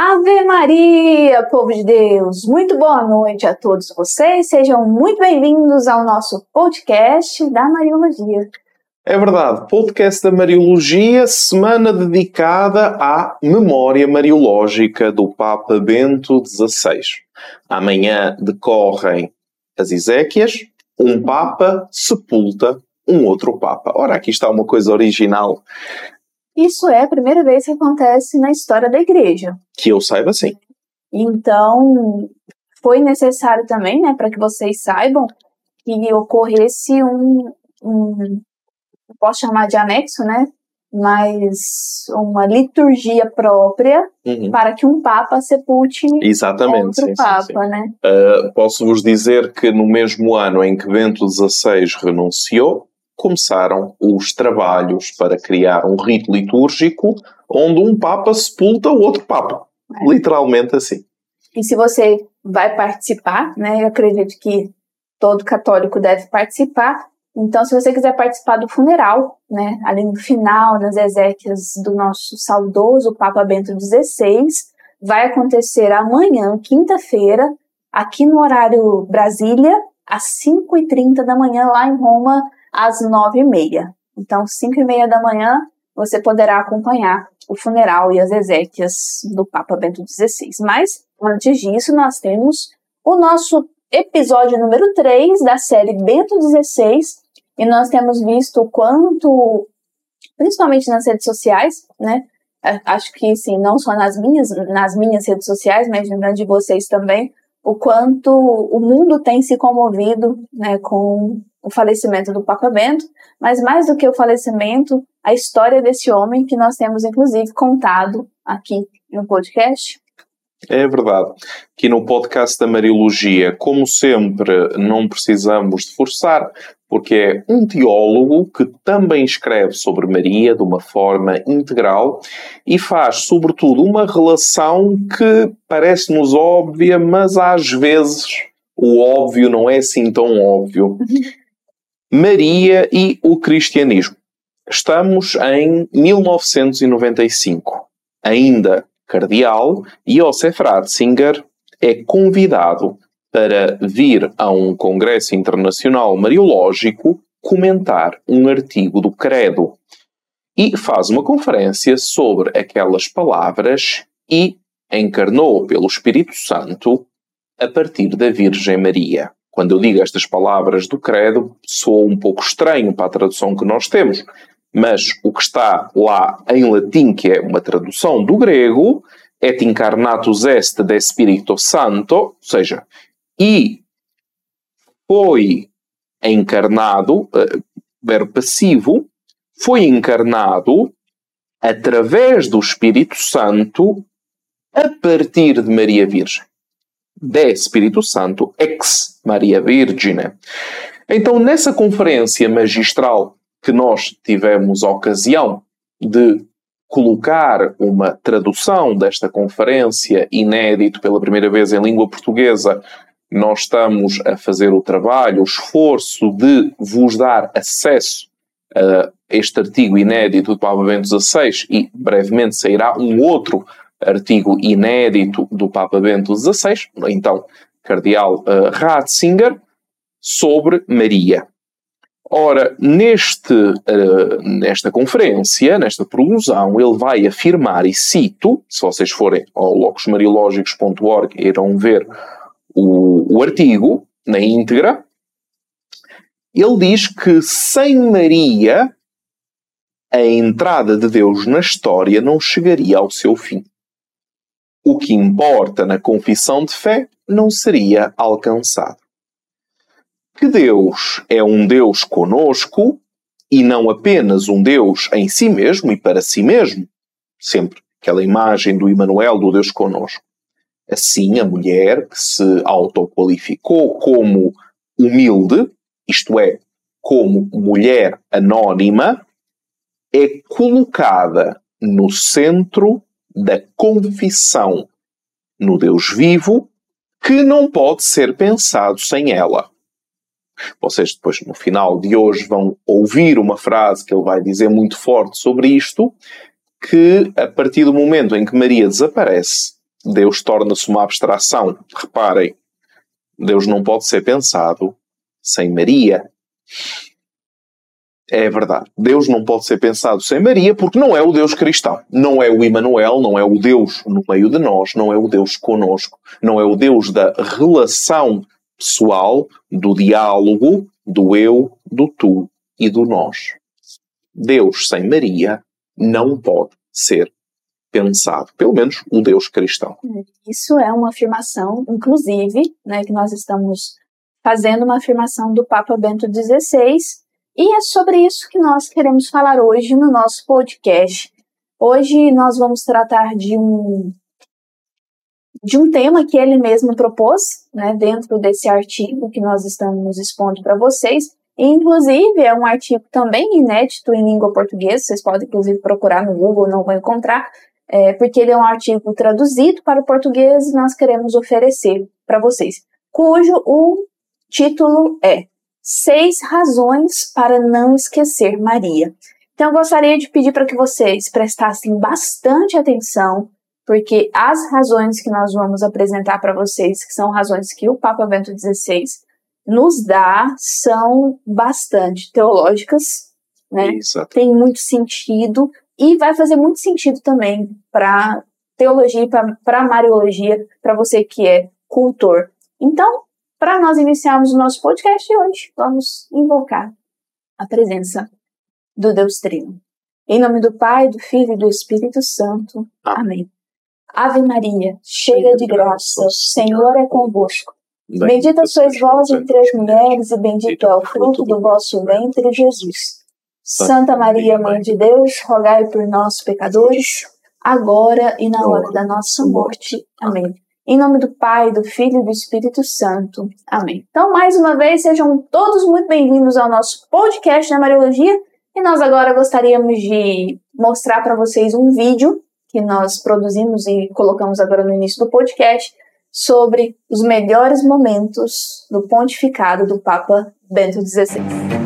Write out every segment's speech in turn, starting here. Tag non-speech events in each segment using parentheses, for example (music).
Ave Maria, povo de Deus! Muito boa noite a todos vocês. Sejam muito bem-vindos ao nosso podcast da Mariologia. É verdade, podcast da Mariologia, semana dedicada à memória mariológica do Papa Bento XVI. Amanhã decorrem as Ezequias, um Papa sepulta um outro Papa. Ora, aqui está uma coisa original isso é a primeira vez que acontece na história da igreja. Que eu saiba, sim. Então, foi necessário também, né, para que vocês saibam, que ocorresse um, um, posso chamar de anexo, né, mas uma liturgia própria uhum. para que um Papa sepulte Exatamente, outro sim, Papa, sim, sim. né? Uh, Posso-vos dizer que no mesmo ano em que Bento XVI renunciou, começaram os trabalhos para criar um rito litúrgico onde um Papa sepulta o outro Papa. É. Literalmente assim. E se você vai participar, né, eu acredito que todo católico deve participar. Então, se você quiser participar do funeral, né, ali no final, nas exéquias do nosso saudoso Papa Bento XVI, vai acontecer amanhã, quinta-feira, aqui no horário Brasília, às 5h30 da manhã, lá em Roma, às nove e meia. Então, cinco e meia da manhã, você poderá acompanhar o funeral e as exéquias do Papa Bento XVI. Mas, antes disso, nós temos o nosso episódio número 3 da série Bento XVI, e nós temos visto o quanto, principalmente nas redes sociais, né? Acho que sim, não só nas minhas, nas minhas redes sociais, mas nas de vocês também, o quanto o mundo tem se comovido né, com o falecimento do Papa Bento, mas mais do que o falecimento, a história desse homem que nós temos inclusive contado aqui no podcast. É verdade. Aqui no podcast da Mariologia, como sempre, não precisamos de forçar, porque é um teólogo que também escreve sobre Maria de uma forma integral e faz, sobretudo, uma relação que parece-nos óbvia, mas às vezes o óbvio não é assim tão óbvio. (laughs) Maria e o cristianismo. Estamos em 1995. Ainda cardeal, Josef Ratzinger é convidado para vir a um congresso internacional mariológico comentar um artigo do Credo e faz uma conferência sobre aquelas palavras e encarnou pelo Espírito Santo a partir da Virgem Maria. Quando eu digo estas palavras do credo, soa um pouco estranho para a tradução que nós temos, mas o que está lá em latim, que é uma tradução do grego, et incarnatus est de Espírito Santo, ou seja, e foi encarnado, uh, verbo passivo, foi encarnado através do Espírito Santo a partir de Maria Virgem de Espírito Santo ex Maria Virgine. Então, nessa conferência magistral que nós tivemos a ocasião de colocar uma tradução desta conferência inédito pela primeira vez em língua portuguesa, nós estamos a fazer o trabalho, o esforço de vos dar acesso a este artigo inédito do Papa Bento XVI e brevemente sairá um outro artigo inédito do Papa Bento XVI, então Cardeal uh, Ratzinger, sobre Maria. Ora, neste, uh, nesta conferência, nesta produção, ele vai afirmar, e cito, se vocês forem ao locusmariológicos.org irão ver o, o artigo na íntegra, ele diz que sem Maria a entrada de Deus na história não chegaria ao seu fim o que importa na confissão de fé não seria alcançado. Que Deus é um Deus conosco e não apenas um Deus em si mesmo e para si mesmo, sempre aquela imagem do Emmanuel, do Deus conosco. Assim, a mulher que se autoqualificou como humilde, isto é, como mulher anónima, é colocada no centro da confissão no Deus vivo que não pode ser pensado sem ela. Vocês depois no final de hoje vão ouvir uma frase que ele vai dizer muito forte sobre isto, que a partir do momento em que Maria desaparece, Deus torna-se uma abstração. Reparem, Deus não pode ser pensado sem Maria. É verdade. Deus não pode ser pensado sem Maria porque não é o Deus cristão. Não é o Emmanuel, não é o Deus no meio de nós, não é o Deus conosco, não é o Deus da relação pessoal, do diálogo, do eu, do tu e do nós. Deus sem Maria não pode ser pensado, pelo menos o Deus cristão. Isso é uma afirmação, inclusive, né, que nós estamos fazendo uma afirmação do Papa Bento XVI, e é sobre isso que nós queremos falar hoje no nosso podcast. Hoje nós vamos tratar de um de um tema que ele mesmo propôs, né, dentro desse artigo que nós estamos expondo para vocês. E, inclusive, é um artigo também inédito em língua portuguesa, vocês podem, inclusive, procurar no Google, não vão encontrar, é, porque ele é um artigo traduzido para o português e nós queremos oferecer para vocês, cujo o título é Seis Razões para Não Esquecer Maria. Então, eu gostaria de pedir para que vocês prestassem bastante atenção, porque as razões que nós vamos apresentar para vocês, que são razões que o Papa Bento XVI nos dá, são bastante teológicas, né? Exato. Tem muito sentido e vai fazer muito sentido também para teologia e para mariologia, para você que é cultor. Então, para nós iniciarmos o nosso podcast de hoje, vamos invocar a presença do Deus Trino. Em nome do Pai, do Filho e do Espírito Santo. Amém. Ave Maria, cheia de graça, o Senhor é convosco. Bendita sois vós entre as mulheres, e bendito é o fruto do vosso ventre, Jesus. Santa Maria, Mãe de Deus, rogai por nós, pecadores, agora e na hora da nossa morte. Amém. Em nome do Pai, do Filho e do Espírito Santo. Amém. Então, mais uma vez, sejam todos muito bem-vindos ao nosso podcast da Mariologia. E nós agora gostaríamos de mostrar para vocês um vídeo que nós produzimos e colocamos agora no início do podcast sobre os melhores momentos do pontificado do Papa Bento XVI.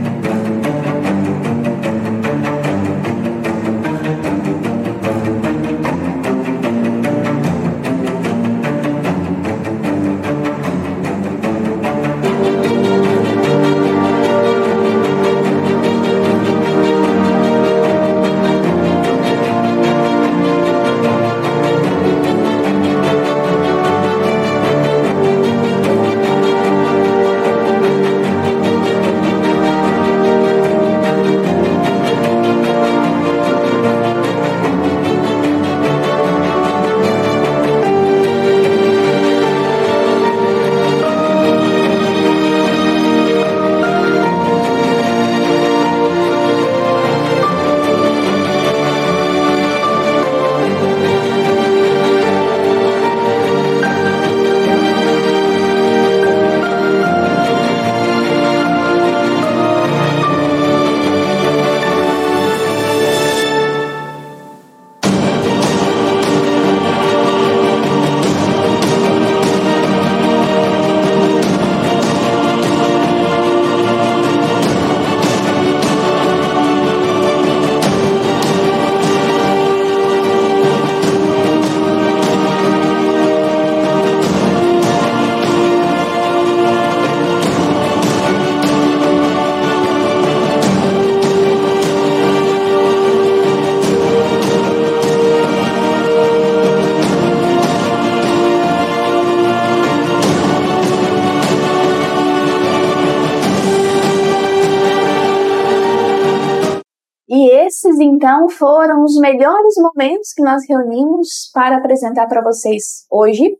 Então foram os melhores momentos que nós reunimos para apresentar para vocês hoje.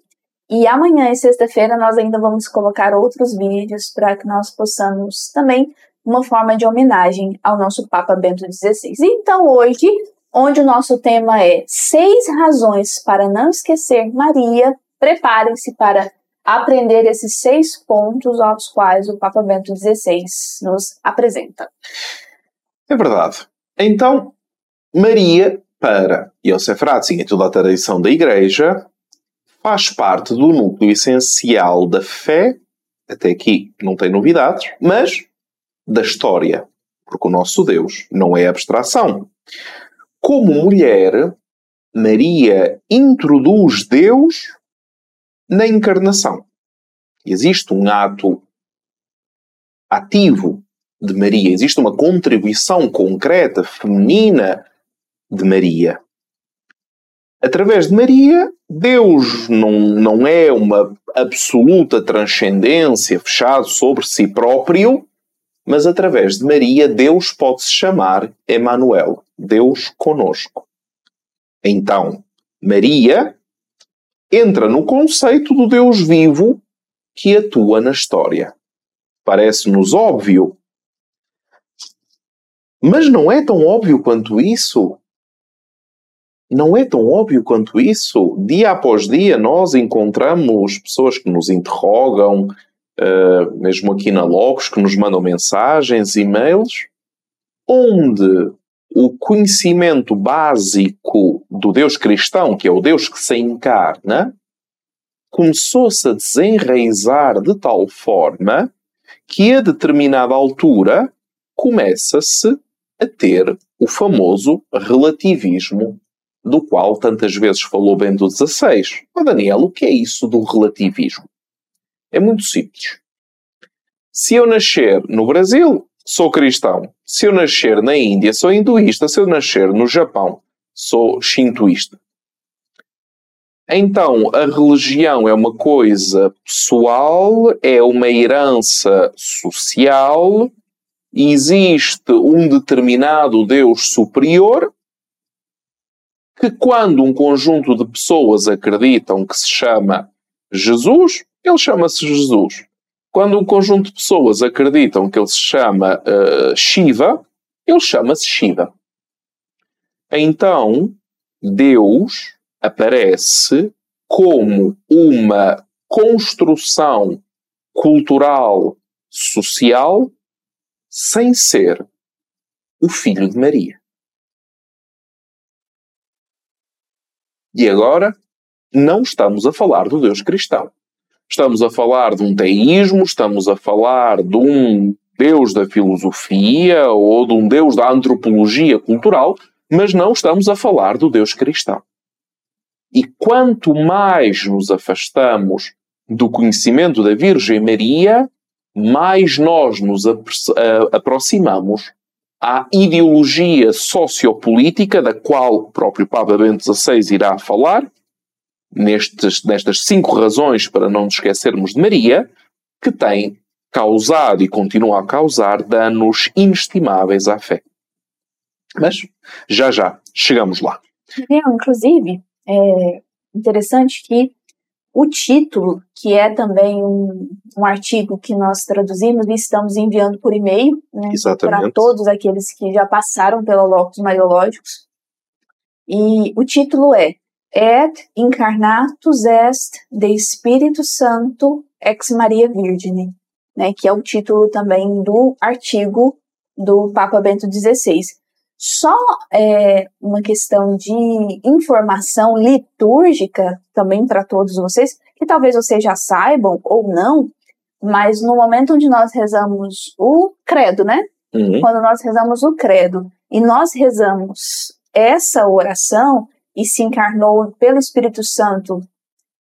E amanhã e sexta-feira nós ainda vamos colocar outros vídeos para que nós possamos também uma forma de homenagem ao nosso Papa Bento XVI. Então hoje, onde o nosso tema é seis razões para não esquecer Maria, preparem-se para aprender esses seis pontos aos quais o Papa Bento XVI nos apresenta. É verdade. Então, Maria, para Yosef Ratzinger e toda a tradição da Igreja, faz parte do núcleo essencial da fé, até aqui não tem novidades, mas da história, porque o nosso Deus não é abstração. Como mulher, Maria introduz Deus na encarnação. Existe um ato ativo de Maria, existe uma contribuição concreta, feminina de Maria. Através de Maria, Deus não, não é uma absoluta transcendência fechado sobre si próprio, mas através de Maria, Deus pode se chamar Emanuel, Deus conosco. Então, Maria entra no conceito do Deus vivo que atua na história. Parece-nos óbvio. Mas não é tão óbvio quanto isso. Não é tão óbvio quanto isso. Dia após dia nós encontramos pessoas que nos interrogam, uh, mesmo aqui na Logos, que nos mandam mensagens, e-mails, onde o conhecimento básico do Deus cristão, que é o Deus que se encarna, começou-se a desenraizar de tal forma que a determinada altura começa-se a ter o famoso relativismo do qual tantas vezes falou Bento XVI. Oh, Daniel, o que é isso do relativismo? É muito simples. Se eu nascer no Brasil, sou cristão. Se eu nascer na Índia, sou hinduísta. Se eu nascer no Japão, sou shintoísta. Então, a religião é uma coisa pessoal, é uma herança social, existe um determinado Deus superior que, quando um conjunto de pessoas acreditam que se chama Jesus, ele chama-se Jesus. Quando um conjunto de pessoas acreditam que ele se chama uh, Shiva, ele chama-se Shiva. Então, Deus aparece como uma construção cultural, social, sem ser o filho de Maria. E agora, não estamos a falar do Deus cristão. Estamos a falar de um teísmo, estamos a falar de um Deus da filosofia ou de um Deus da antropologia cultural, mas não estamos a falar do Deus cristão. E quanto mais nos afastamos do conhecimento da Virgem Maria, mais nós nos aproximamos à ideologia sociopolítica da qual o próprio Papa Bento XVI irá falar, nestes, nestas cinco razões para não nos esquecermos de Maria, que tem causado e continua a causar danos inestimáveis à fé. Mas já já chegamos lá. Inclusive, é interessante que o título, que é também um, um artigo que nós traduzimos e estamos enviando por e-mail né, para todos aqueles que já passaram pelo Locus Maiológicos. E o título é Et incarnatus est de Espírito Santo ex Maria Virgine, né, que é o título também do artigo do Papa Bento XVI. Só é, uma questão de informação litúrgica também para todos vocês, que talvez vocês já saibam ou não, mas no momento onde nós rezamos o credo, né? Uhum. Quando nós rezamos o credo e nós rezamos essa oração e se encarnou pelo Espírito Santo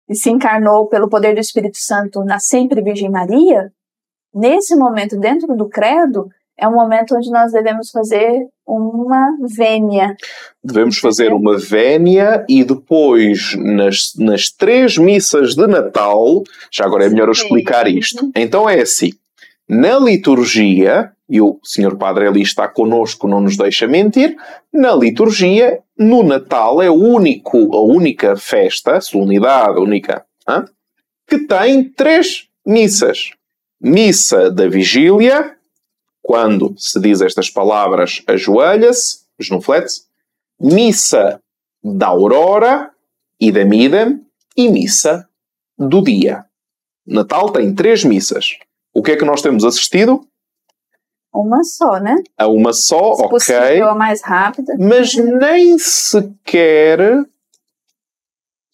e se encarnou pelo poder do Espírito Santo na sempre Virgem Maria, nesse momento dentro do credo, é um momento onde nós devemos fazer uma vénia. Devemos fazer uma vénia e depois, nas, nas três missas de Natal, já agora é melhor eu explicar isto. Então é assim: na liturgia, e o Senhor Padre ali está conosco, não nos deixa mentir, na liturgia, no Natal é o único, a única festa, solenidade única, hein, que tem três missas. Missa da Vigília, quando se diz estas palavras, ajoelha-se, genuflete-se, missa da aurora e da midem e missa do dia. Natal tem três missas. O que é que nós temos assistido? Uma só, né? A uma só, Se ok. Possível, a mais rápida. Mas nem sequer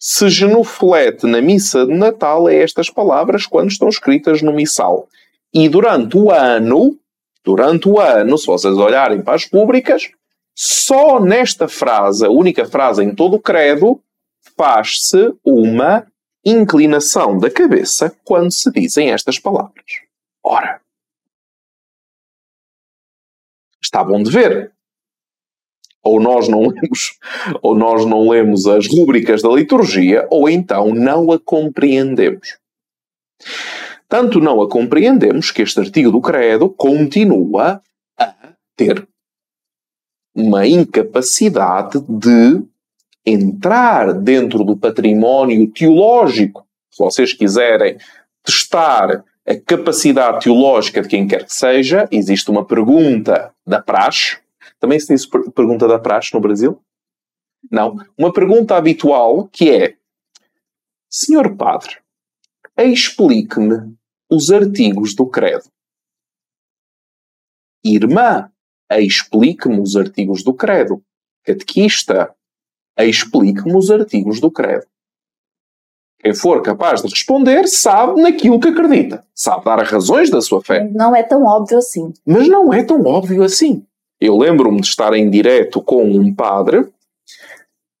se genuflete na missa de Natal a estas palavras quando estão escritas no missal. E durante o ano, durante o ano, se vocês olharem para as públicas, só nesta frase, a única frase em todo o credo, faz-se uma inclinação da cabeça quando se dizem estas palavras. Ora, está bom de ver. Ou nós não lemos, ou nós não lemos as rúbricas da liturgia, ou então não a compreendemos. Tanto não a compreendemos que este artigo do Credo continua a ter uma incapacidade de entrar dentro do património teológico. Se vocês quiserem testar a capacidade teológica de quem quer que seja, existe uma pergunta da praxe. Também se diz pergunta da praxe no Brasil? Não. Uma pergunta habitual que é: Senhor Padre, explique-me os artigos do Credo. Irmã, explique-me os artigos do Credo. Catequista, explique-me os artigos do Credo. Quem for capaz de responder sabe naquilo que acredita. Sabe dar razões da sua fé. Não é tão óbvio assim. Mas não é tão óbvio assim. Eu lembro-me de estar em direto com um padre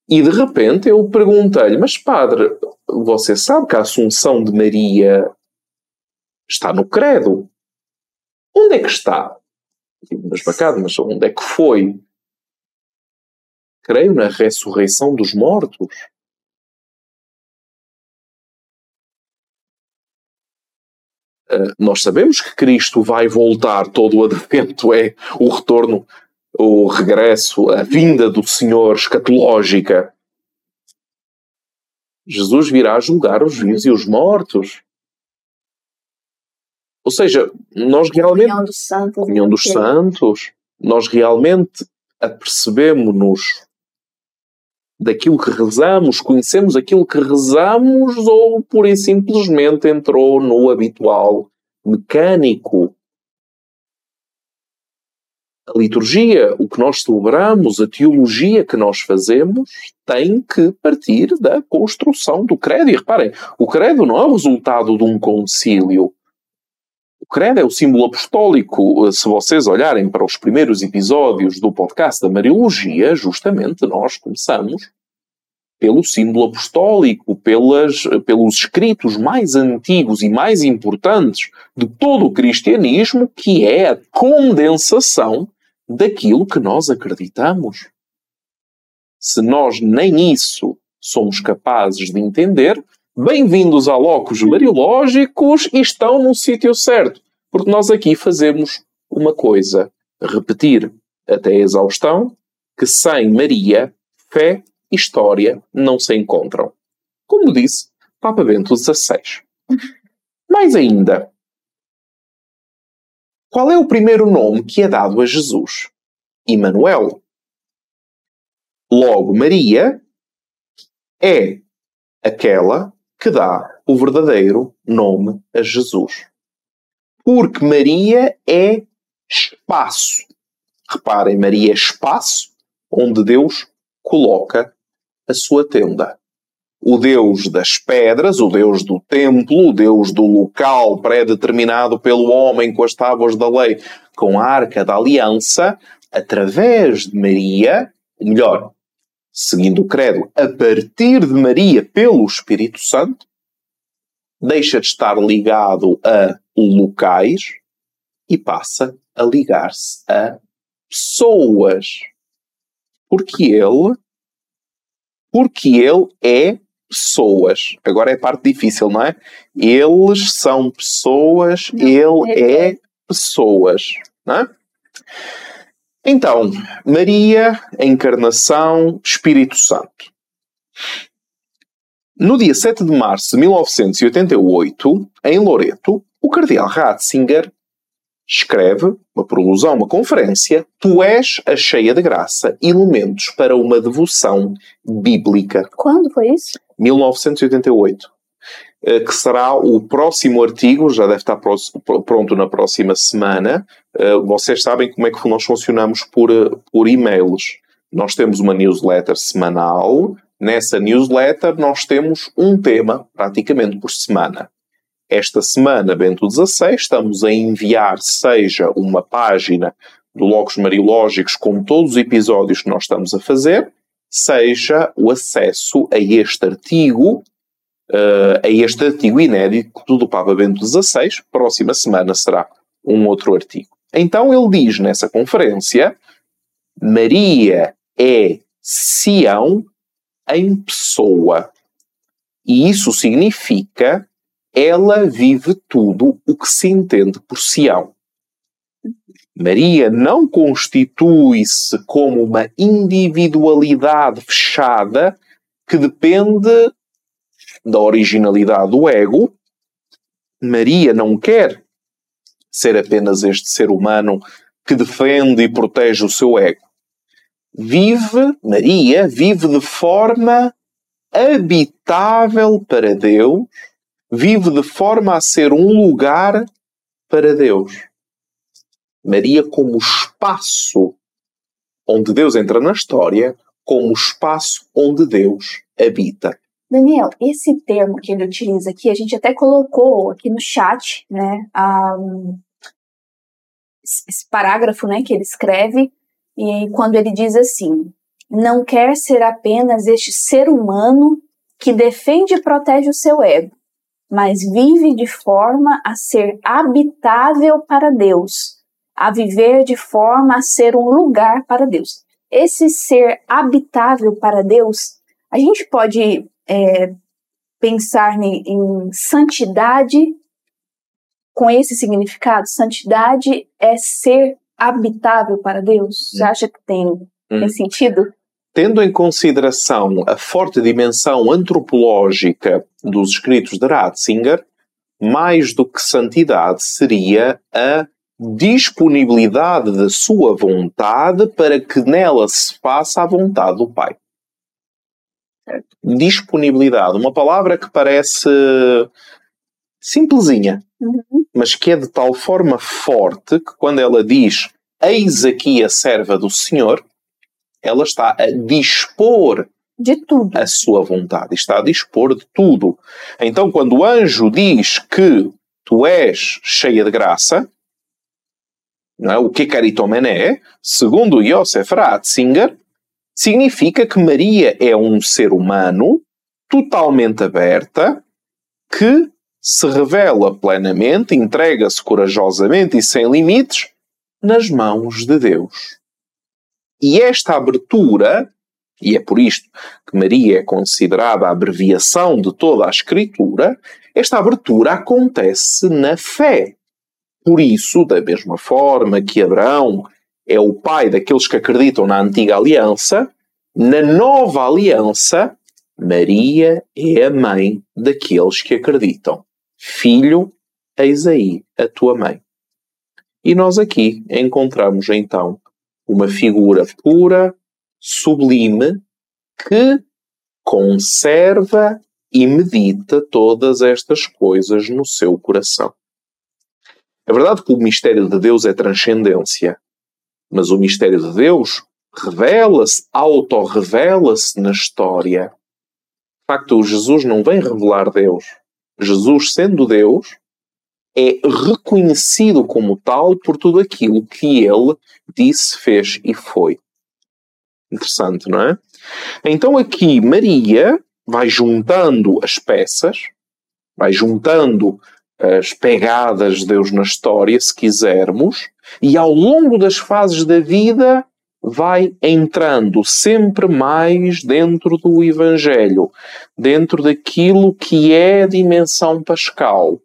e de repente eu perguntei-lhe: Mas padre, você sabe que a Assunção de Maria está no Credo? Onde é que está? Mas bacana, mas onde é que foi? Creio na ressurreição dos mortos. Uh, nós sabemos que Cristo vai voltar, todo o advento é o retorno, o regresso, a vinda do Senhor escatológica. Jesus virá julgar os vivos e os mortos. Ou seja, nós realmente. Comunhão dos Santos. Comunhão dos Santos. Nós realmente apercebemos-nos daquilo que rezamos, conhecemos aquilo que rezamos ou pura e simplesmente entrou no habitual mecânico. A liturgia, o que nós celebramos, a teologia que nós fazemos, tem que partir da construção do credo. E reparem, o credo não é o resultado de um concílio. Credo é o símbolo apostólico. Se vocês olharem para os primeiros episódios do podcast da Mariologia, justamente nós começamos pelo símbolo apostólico, pelas, pelos escritos mais antigos e mais importantes de todo o cristianismo, que é a condensação daquilo que nós acreditamos. Se nós nem isso somos capazes de entender, bem-vindos a locos mariológicos e estão no sítio certo, porque nós aqui fazemos uma coisa, repetir até a exaustão, que sem Maria, fé história não se encontram. Como disse Papa Bento XVI. Mais ainda, qual é o primeiro nome que é dado a Jesus? Emanuel. Logo, Maria é aquela que dá o verdadeiro nome a Jesus. Porque Maria é espaço. Reparem, Maria é espaço onde Deus coloca a sua tenda. O Deus das pedras, o Deus do templo, o Deus do local pré-determinado pelo homem com as tábuas da lei, com a arca da aliança, através de Maria, ou melhor, seguindo o credo, a partir de Maria pelo Espírito Santo, deixa de estar ligado a locais e passa a ligar-se a pessoas. Porque ele porque ele é pessoas. Agora é a parte difícil, não é? Eles são pessoas, não, ele é, é pessoas. Não é? Então, Maria, Encarnação, Espírito Santo. No dia 7 de março de 1988, em Loreto, o cardeal Ratzinger escreve uma prolusão, uma conferência, Tu és a cheia de graça, elementos para uma devoção bíblica. Quando foi isso? 1988. Eh, que será o próximo artigo, já deve estar pronto na próxima semana. Eh, vocês sabem como é que nós funcionamos por, eh, por e-mails. Nós temos uma newsletter semanal. Nessa newsletter, nós temos um tema praticamente por semana. Esta semana, Bento XVI, estamos a enviar seja uma página do Logos Mariológicos, como todos os episódios que nós estamos a fazer, seja o acesso a este artigo, uh, a este artigo inédito do Papa Bento XVI. Próxima semana será um outro artigo. Então ele diz nessa conferência: Maria é Sião em pessoa. E isso significa ela vive tudo o que se entende por Sião. Maria não constitui-se como uma individualidade fechada que depende da originalidade do ego. Maria não quer ser apenas este ser humano que defende e protege o seu ego. Vive, Maria vive de forma habitável para Deus, vive de forma a ser um lugar para Deus. Maria como espaço onde Deus entra na história, como espaço onde Deus habita. Daniel, esse termo que ele utiliza aqui, a gente até colocou aqui no chat, né, um, esse parágrafo, né, que ele escreve, e quando ele diz assim, não quer ser apenas este ser humano que defende e protege o seu ego, mas vive de forma a ser habitável para Deus, a viver de forma a ser um lugar para Deus. Esse ser habitável para Deus, a gente pode é, pensar em, em santidade com esse significado. Santidade é ser habitável para Deus. Você acha que tem, hum. tem sentido? Tendo em consideração a forte dimensão antropológica dos escritos de Ratzinger, mais do que santidade seria a disponibilidade da sua vontade para que nela se faça a vontade do Pai. Disponibilidade, uma palavra que parece simplesinha, uhum. mas que é de tal forma forte que quando ela diz eis aqui a serva do Senhor, ela está a dispor de tudo. a sua vontade, está a dispor de tudo. Então, quando o anjo diz que tu és cheia de graça, não é? o que caritomené, segundo Josef Ratzinger, significa que Maria é um ser humano totalmente aberta que se revela plenamente, entrega-se corajosamente e sem limites nas mãos de Deus. E esta abertura, e é por isto que Maria é considerada a abreviação de toda a Escritura, esta abertura acontece na fé. Por isso, da mesma forma que Abraão é o pai daqueles que acreditam na antiga aliança, na nova aliança, Maria é a mãe daqueles que acreditam. Filho, eis aí a tua mãe. E nós aqui encontramos então uma figura pura, sublime, que conserva e medita todas estas coisas no seu coração. É verdade que o mistério de Deus é transcendência, mas o mistério de Deus revela-se, auto-revela-se na história. De facto, Jesus não vem revelar Deus. Jesus, sendo Deus, é reconhecido como tal por tudo aquilo que ele disse, fez e foi. Interessante, não é? Então aqui Maria vai juntando as peças, vai juntando as pegadas de Deus na história, se quisermos, e ao longo das fases da vida vai entrando sempre mais dentro do Evangelho, dentro daquilo que é a dimensão pascal.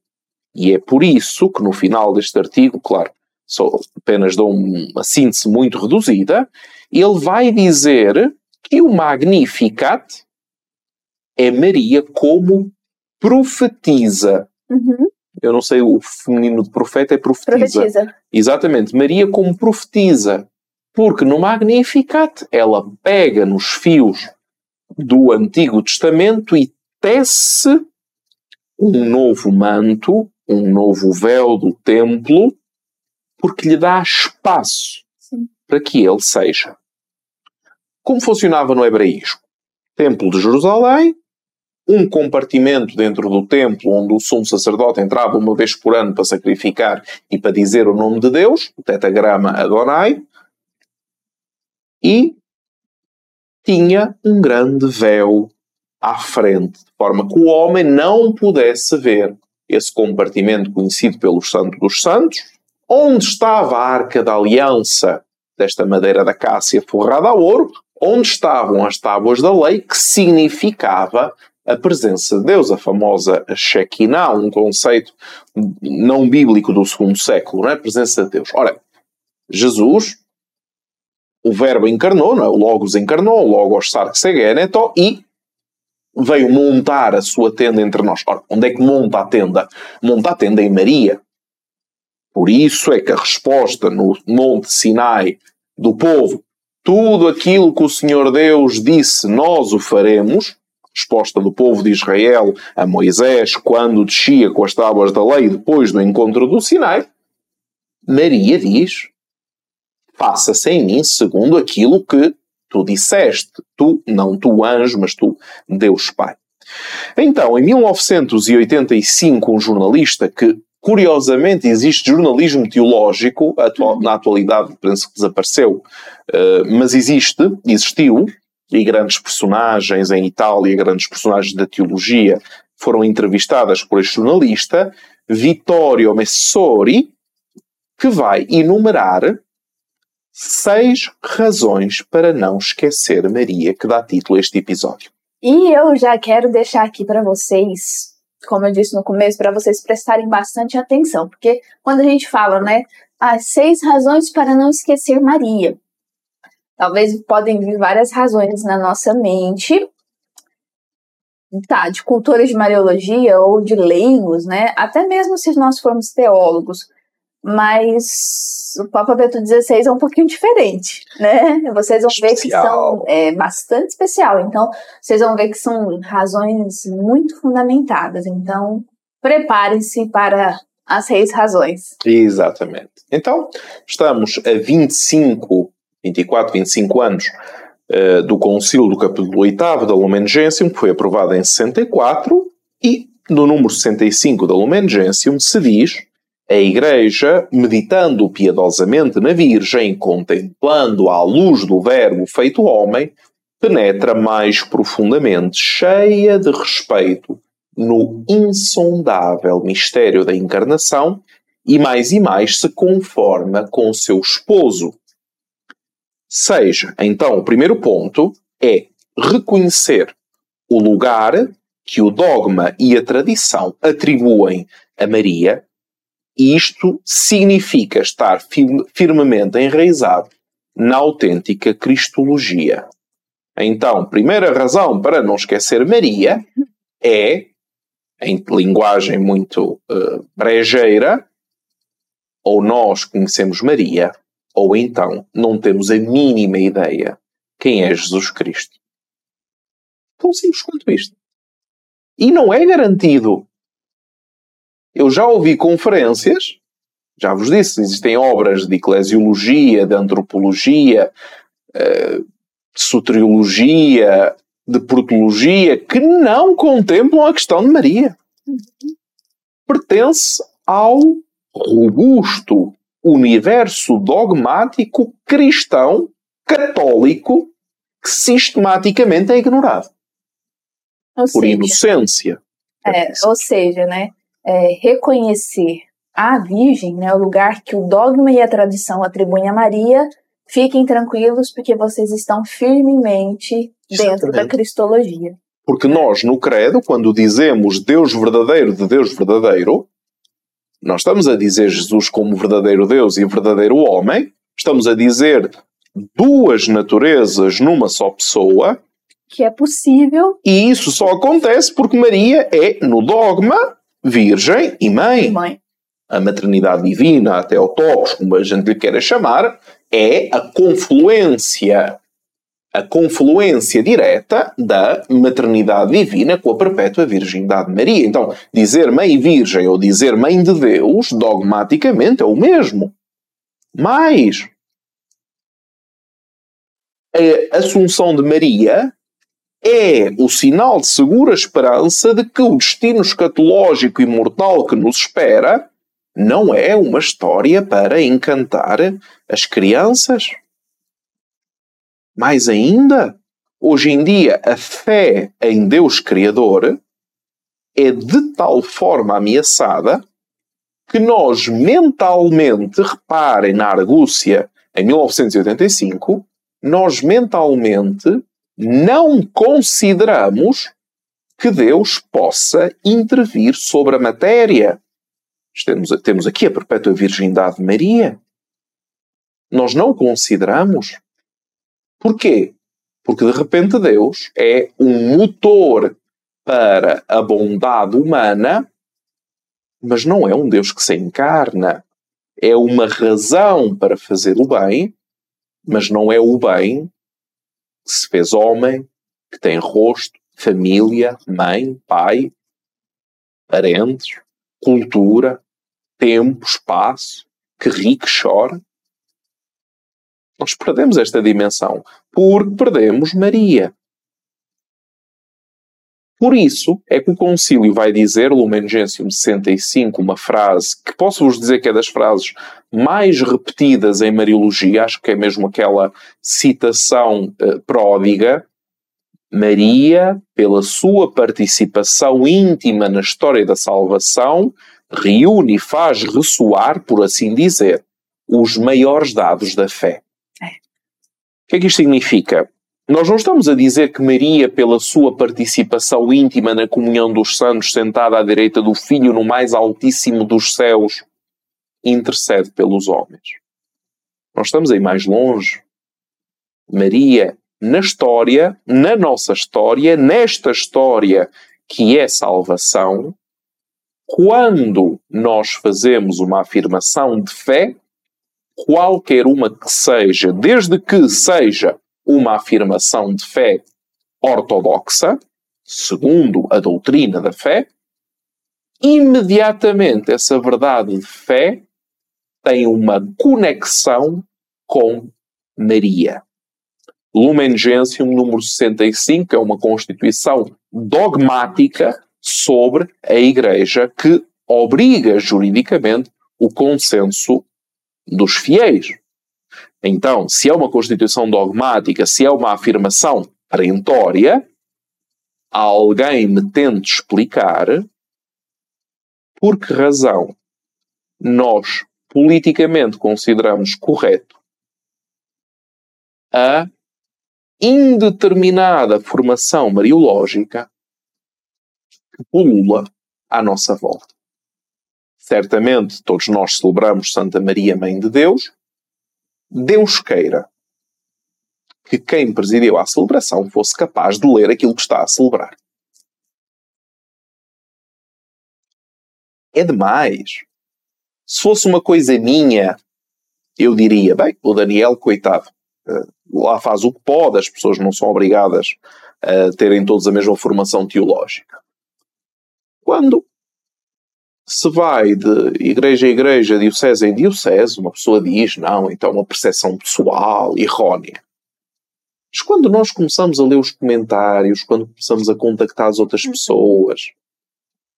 E é por isso que no final deste artigo, claro, só apenas dou uma síntese muito reduzida, ele vai dizer que o Magnificat é Maria como profetiza. Uhum. Eu não sei, o feminino de profeta é profetiza. profetiza. Exatamente, Maria como profetiza. Porque no Magnificat ela pega nos fios do Antigo Testamento e tece um novo manto um novo véu do templo, porque lhe dá espaço Sim. para que ele seja. Como funcionava no hebraísmo? Templo de Jerusalém, um compartimento dentro do templo onde o sumo sacerdote entrava uma vez por ano para sacrificar e para dizer o nome de Deus, o tetagrama Adonai, e tinha um grande véu à frente, de forma que o homem não pudesse ver esse compartimento conhecido pelo Santo dos Santos, onde estava a Arca da Aliança desta madeira da cássia forrada a ouro, onde estavam as tábuas da lei, que significava a presença de Deus, a famosa Shekinah, um conceito não bíblico do segundo século, não é? A presença de Deus. Ora, Jesus, o Verbo encarnou, não é? o Logos encarnou, o Logos Sarxegeneto, e veio montar a sua tenda entre nós. Ora, onde é que monta a tenda? Monta a tenda em Maria. Por isso é que a resposta no Monte Sinai do povo, tudo aquilo que o Senhor Deus disse, nós o faremos, resposta do povo de Israel a Moisés quando descia com as tábuas da lei depois do encontro do Sinai, Maria diz: Faça-se em mim segundo aquilo que tu disseste. Tu, não tu anjo, mas tu, Deus Pai. Então, em 1985, um jornalista que Curiosamente, existe jornalismo teológico, atual, na atualidade penso que desapareceu, uh, mas existe, existiu, e grandes personagens em Itália, grandes personagens da teologia, foram entrevistadas por este jornalista, Vittorio Messori, que vai enumerar seis razões para não esquecer Maria, que dá título a este episódio. E eu já quero deixar aqui para vocês como eu disse no começo, para vocês prestarem bastante atenção, porque quando a gente fala, né, as seis razões para não esquecer Maria, talvez podem vir várias razões na nossa mente, tá, de cultura de Mariologia ou de leigos, né, até mesmo se nós formos teólogos, mas o Papa Bento XVI é um pouquinho diferente, né? Vocês vão especial. ver que são é, bastante especial. Então, vocês vão ver que são razões muito fundamentadas. Então, preparem-se para as seis razões. Exatamente. Então, estamos a 25, 24, 25 anos uh, do Concílio do capítulo 8 da Lumen Gentium, que foi aprovado em 64, e no número 65 da Lumen Gentium se diz a Igreja, meditando piedosamente na Virgem, contemplando à luz do Verbo feito homem, penetra mais profundamente, cheia de respeito, no insondável mistério da encarnação e mais e mais se conforma com seu esposo. Seja, então, o primeiro ponto é reconhecer o lugar que o dogma e a tradição atribuem a Maria e isto significa estar firmemente enraizado na autêntica Cristologia. Então, primeira razão para não esquecer Maria é, em linguagem muito uh, brejeira, ou nós conhecemos Maria, ou então não temos a mínima ideia quem é Jesus Cristo. Tão simples quanto isto. E não é garantido eu já ouvi conferências, já vos disse, existem obras de eclesiologia, de antropologia, eh, de soteriologia, de protologia, que não contemplam a questão de Maria. Pertence ao robusto universo dogmático cristão católico que sistematicamente é ignorado. Ou por seja, inocência. É, ou seja, né? É, reconhecer a Virgem, né, o lugar que o dogma e a tradição atribuem a Maria, fiquem tranquilos porque vocês estão firmemente dentro da Cristologia. Porque nós, no Credo, quando dizemos Deus verdadeiro de Deus verdadeiro, nós estamos a dizer Jesus como verdadeiro Deus e verdadeiro homem, estamos a dizer duas naturezas numa só pessoa. Que é possível. E isso só acontece porque Maria é, no dogma, virgem e mãe. mãe. A maternidade divina, até o topos, como a gente lhe queira chamar, é a confluência, a confluência direta da maternidade divina com a perpétua virgindade de Maria. Então, dizer mãe virgem ou dizer mãe de Deus, dogmaticamente, é o mesmo. Mas a Assunção de Maria é o sinal de segura esperança de que o destino escatológico e mortal que nos espera não é uma história para encantar as crianças. Mais ainda, hoje em dia, a fé em Deus Criador é de tal forma ameaçada que nós mentalmente, reparem na argúcia em 1985, nós mentalmente não consideramos que Deus possa intervir sobre a matéria. Temos, temos aqui a perpétua virgindade de Maria. Nós não consideramos. Porquê? Porque de repente Deus é um motor para a bondade humana, mas não é um Deus que se encarna. É uma razão para fazer o bem, mas não é o bem que se fez homem, que tem rosto, família, mãe, pai, parentes, cultura, tempo, espaço, que ri, que chora. Nós perdemos esta dimensão porque perdemos Maria. Por isso é que o concílio vai dizer, Lumen Gentium 65, uma frase que posso-vos dizer que é das frases mais repetidas em Mariologia, acho que é mesmo aquela citação uh, pródiga. Maria, pela sua participação íntima na história da salvação, reúne e faz ressoar, por assim dizer, os maiores dados da fé. É. O que é que isto significa? Nós não estamos a dizer que Maria, pela sua participação íntima na comunhão dos santos, sentada à direita do Filho no mais altíssimo dos céus, intercede pelos homens. Nós estamos aí mais longe. Maria, na história, na nossa história, nesta história que é salvação, quando nós fazemos uma afirmação de fé, qualquer uma que seja, desde que seja uma afirmação de fé ortodoxa, segundo a doutrina da fé, imediatamente essa verdade de fé tem uma conexão com Maria. Lumen Gentium número 65 é uma constituição dogmática sobre a Igreja que obriga juridicamente o consenso dos fiéis. Então, se é uma constituição dogmática, se é uma afirmação perentória, alguém me tente explicar por que razão nós politicamente consideramos correto a indeterminada formação mariológica que pulula à nossa volta. Certamente todos nós celebramos Santa Maria, Mãe de Deus, Deus queira que quem presidiu a celebração fosse capaz de ler aquilo que está a celebrar. É demais. Se fosse uma coisa minha, eu diria: bem, o Daniel, coitado, eh, lá faz o que pode, as pessoas não são obrigadas a terem todos a mesma formação teológica. Quando se vai de igreja a igreja, diocese em diocese, uma pessoa diz, não, então é uma percepção pessoal, errónea. Mas quando nós começamos a ler os comentários, quando começamos a contactar as outras pessoas,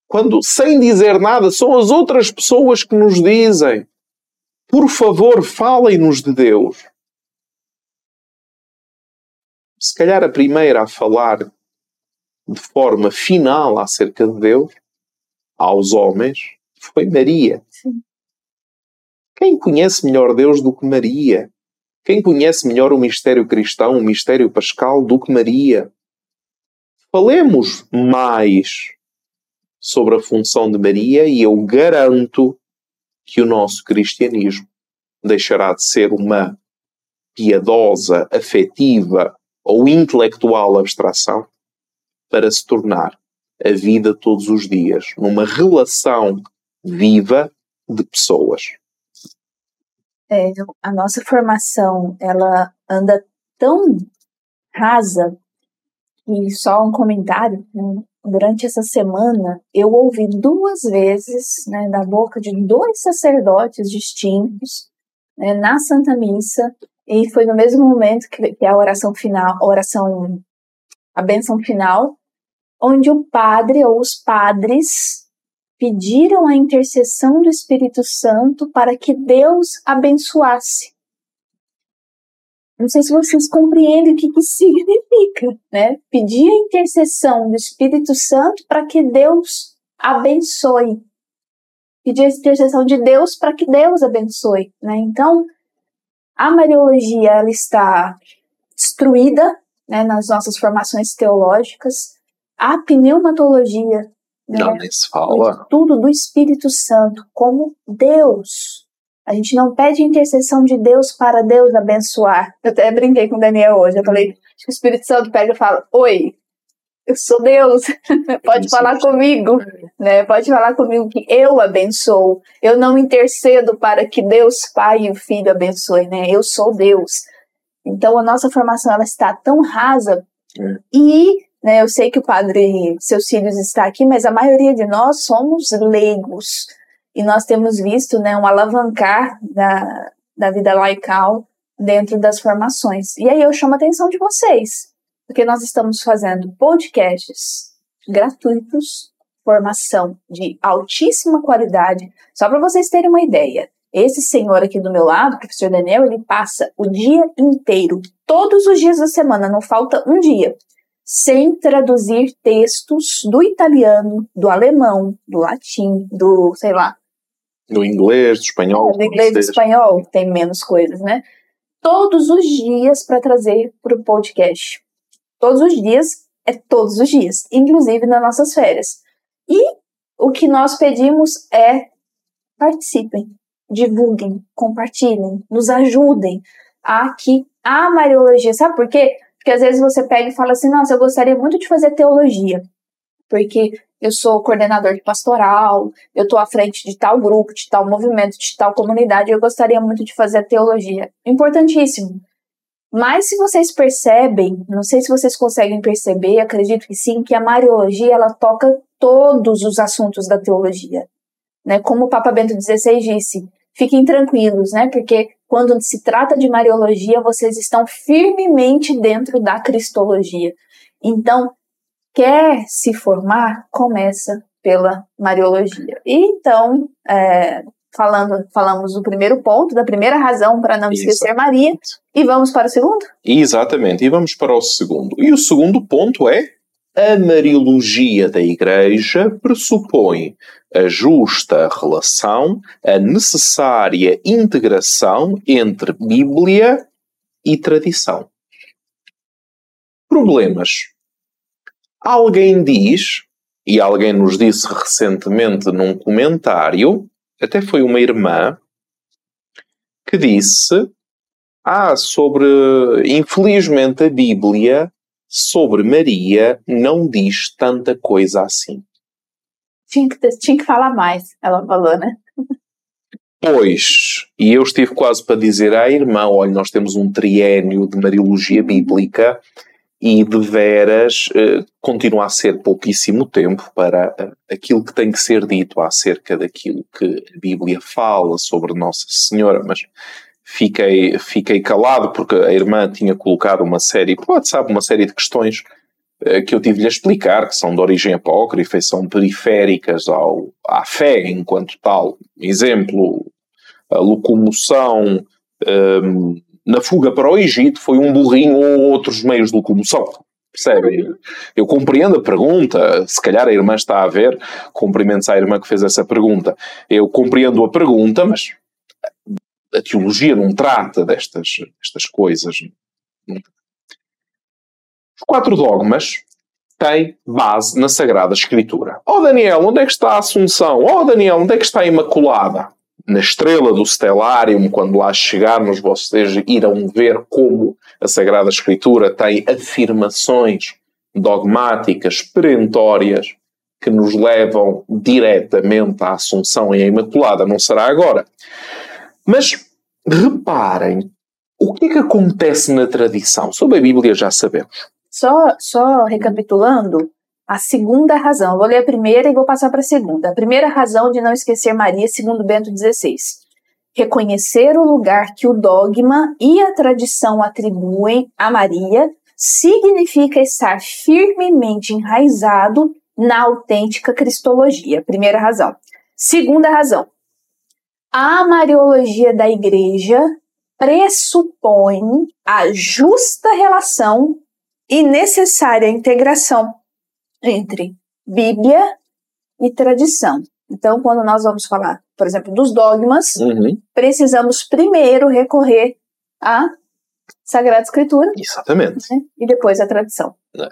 quando, sem dizer nada, são as outras pessoas que nos dizem, por favor, falem-nos de Deus. Se calhar a primeira a falar de forma final acerca de Deus aos homens foi Maria. Sim. Quem conhece melhor Deus do que Maria? Quem conhece melhor o mistério cristão, o mistério pascal, do que Maria? Falemos mais sobre a função de Maria e eu garanto que o nosso cristianismo deixará de ser uma piedosa, afetiva ou intelectual abstração para se tornar a vida todos os dias, numa relação viva de pessoas. É, a nossa formação ela anda tão rasa e só um comentário. Né? Durante essa semana, eu ouvi duas vezes, né, da boca de dois sacerdotes distintos, né, na Santa Missa, e foi no mesmo momento que, que a oração final, a oração a bênção final, onde o padre ou os padres pediram a intercessão do Espírito Santo para que Deus abençoasse. Não sei se vocês compreendem o que isso (laughs) significa, né? Pedir a intercessão do Espírito Santo para que Deus abençoe. Pedir a intercessão de Deus para que Deus abençoe, né? Então, a Mariologia ela está destruída né, nas nossas formações teológicas. A pneumatologia, né, não fala. tudo do Espírito Santo, como Deus. A gente não pede intercessão de Deus para Deus abençoar. Eu até brinquei com o Daniel hoje. Eu falei, que o Espírito Santo pega e fala: Oi, eu sou Deus, (laughs) pode falar comigo, né? Pode falar comigo que eu abençoo. Eu não intercedo para que Deus Pai e o Filho abençoe, né? Eu sou Deus. Então a nossa formação ela está tão rasa é. e né, eu sei que o padre Seus Filhos está aqui, mas a maioria de nós somos leigos e nós temos visto né, um alavancar da, da vida laical dentro das formações. E aí eu chamo a atenção de vocês, porque nós estamos fazendo podcasts gratuitos, formação de altíssima qualidade, só para vocês terem uma ideia. Esse senhor aqui do meu lado, o professor Daniel, ele passa o dia inteiro, todos os dias da semana, não falta um dia, sem traduzir textos do italiano, do alemão, do latim, do, sei lá. Do inglês, do espanhol. É, do inglês, do espanhol, tem menos coisas, né? Todos os dias para trazer para o podcast. Todos os dias, é todos os dias, inclusive nas nossas férias. E o que nós pedimos é participem, divulguem, compartilhem, nos ajudem a que a Mariologia, sabe por quê? Porque às vezes você pega e fala assim, nossa, eu gostaria muito de fazer teologia, porque eu sou coordenador de pastoral, eu estou à frente de tal grupo, de tal movimento, de tal comunidade, eu gostaria muito de fazer teologia. Importantíssimo. Mas se vocês percebem, não sei se vocês conseguem perceber, acredito que sim, que a Mariologia ela toca todos os assuntos da teologia. Né? Como o Papa Bento XVI disse, fiquem tranquilos, né? Porque quando se trata de Mariologia, vocês estão firmemente dentro da Cristologia. Então, quer se formar, começa pela Mariologia. E então, é, falando, falamos do primeiro ponto, da primeira razão para não esquecer Maria, e vamos para o segundo? Exatamente, e vamos para o segundo. E o segundo ponto é a Mariologia da Igreja pressupõe a justa relação, a necessária integração entre Bíblia e tradição. Problemas. Alguém diz, e alguém nos disse recentemente num comentário, até foi uma irmã, que disse: Ah, sobre. Infelizmente a Bíblia sobre Maria não diz tanta coisa assim. Tinha que, tinha que falar mais, ela falou, né? Pois, e eu estive quase para dizer à irmã: olha, nós temos um triênio de Mariologia Bíblica e de veras eh, continua a ser pouquíssimo tempo para eh, aquilo que tem que ser dito acerca daquilo que a Bíblia fala sobre Nossa Senhora, mas fiquei, fiquei calado porque a irmã tinha colocado uma série, por WhatsApp, uma série de questões eh, que eu tive-lhe a explicar, que são de origem apócrifa e são periféricas ao, à fé enquanto tal. Exemplo, a locomoção um, ehm, na fuga para o Egito foi um burrinho ou outros meios de locomoção. Percebem? Eu compreendo a pergunta, se calhar a irmã está a ver, cumprimentos à irmã que fez essa pergunta. Eu compreendo a pergunta, mas a teologia não trata destas, destas coisas. Os quatro dogmas têm base na Sagrada Escritura. Oh Daniel, onde é que está a Assunção? Oh Daniel, onde é que está a Imaculada? Na estrela do Stellarium, quando lá chegarmos, vocês irão ver como a Sagrada Escritura tem afirmações dogmáticas perentórias que nos levam diretamente à Assunção e à Imaculada. Não será agora. Mas reparem, o que é que acontece na tradição? Sobre a Bíblia já sabemos. Só, só recapitulando, a segunda razão. Vou ler a primeira e vou passar para a segunda. A primeira razão de não esquecer Maria, segundo Bento XVI. Reconhecer o lugar que o dogma e a tradição atribuem a Maria significa estar firmemente enraizado na autêntica cristologia. Primeira razão. Segunda razão. A Mariologia da Igreja pressupõe a justa relação e necessária integração entre Bíblia e tradição. Então, quando nós vamos falar, por exemplo, dos dogmas, uhum. precisamos primeiro recorrer à Sagrada Escritura. Exatamente. Né? E depois à tradição. É.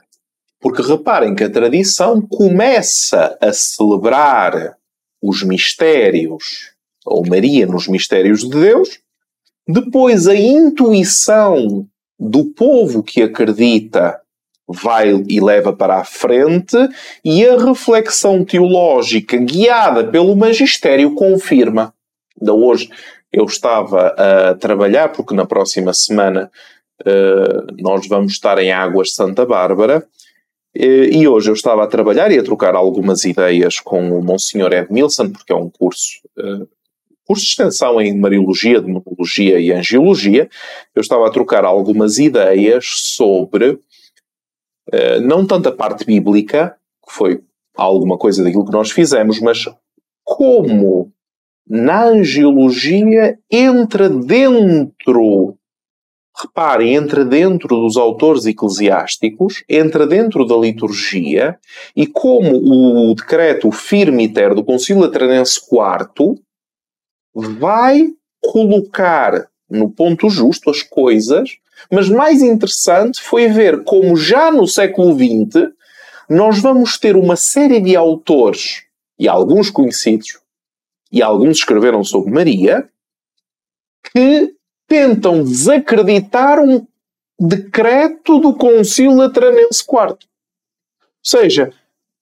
Porque reparem que a tradição começa a celebrar os mistérios, ou Maria nos mistérios de Deus, depois a intuição do povo que acredita vai e leva para a frente, e a reflexão teológica guiada pelo magistério confirma. Ainda hoje eu estava a trabalhar, porque na próxima semana uh, nós vamos estar em Águas de Santa Bárbara, uh, e hoje eu estava a trabalhar e a trocar algumas ideias com o Monsenhor Edmilson, porque é um curso uh, curso de extensão em Mariologia, Demonologia e Angiologia, eu estava a trocar algumas ideias sobre eh, não tanto a parte bíblica, que foi alguma coisa daquilo que nós fizemos, mas como na angiologia entra dentro, reparem, entra dentro dos autores eclesiásticos, entra dentro da liturgia, e como o decreto firmiter do Concílio Latranense IV vai colocar no ponto justo as coisas mas mais interessante foi ver como já no século XX nós vamos ter uma série de autores, e alguns conhecidos, e alguns escreveram sobre Maria, que tentam desacreditar um decreto do Concílio Lateranense IV. Ou seja,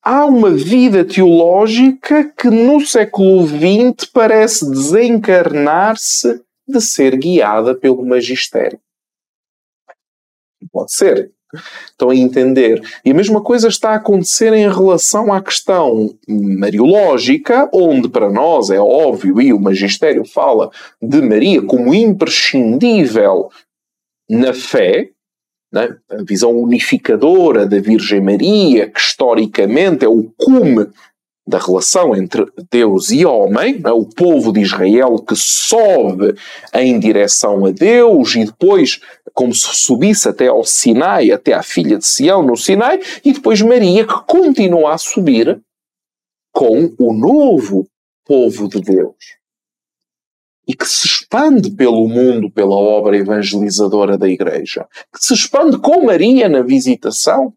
há uma vida teológica que no século XX parece desencarnar-se de ser guiada pelo magistério. Pode ser. Estão a entender. E a mesma coisa está a acontecer em relação à questão mariológica, onde para nós é óbvio, e o magistério fala de Maria como imprescindível na fé, né? a visão unificadora da Virgem Maria, que historicamente é o cume da relação entre Deus e homem, é? o povo de Israel que sobe em direção a Deus e depois, como se subisse até ao Sinai, até à filha de Sião no Sinai, e depois Maria que continua a subir com o novo povo de Deus. E que se expande pelo mundo pela obra evangelizadora da Igreja, que se expande com Maria na visitação,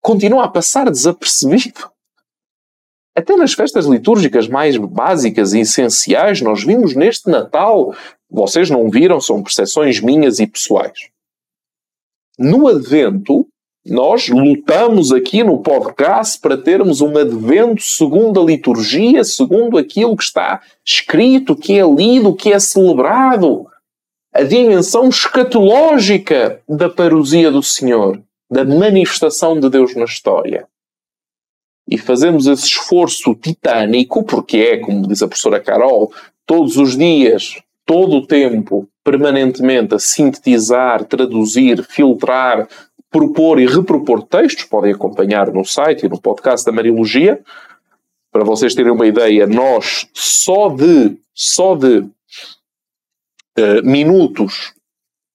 continua a passar desapercebido. Até nas festas litúrgicas mais básicas e essenciais, nós vimos neste Natal, vocês não viram, são percepções minhas e pessoais. No Advento, nós lutamos aqui no podcast para termos um Advento segundo a liturgia, segundo aquilo que está escrito, que é lido, que é celebrado. A dimensão escatológica da parousia do Senhor da manifestação de Deus na história. E fazemos esse esforço titânico, porque é, como diz a professora Carol, todos os dias, todo o tempo, permanentemente a sintetizar, traduzir, filtrar, propor e repropor textos, podem acompanhar no site e no podcast da Mariologia. Para vocês terem uma ideia, nós só de, só de uh, minutos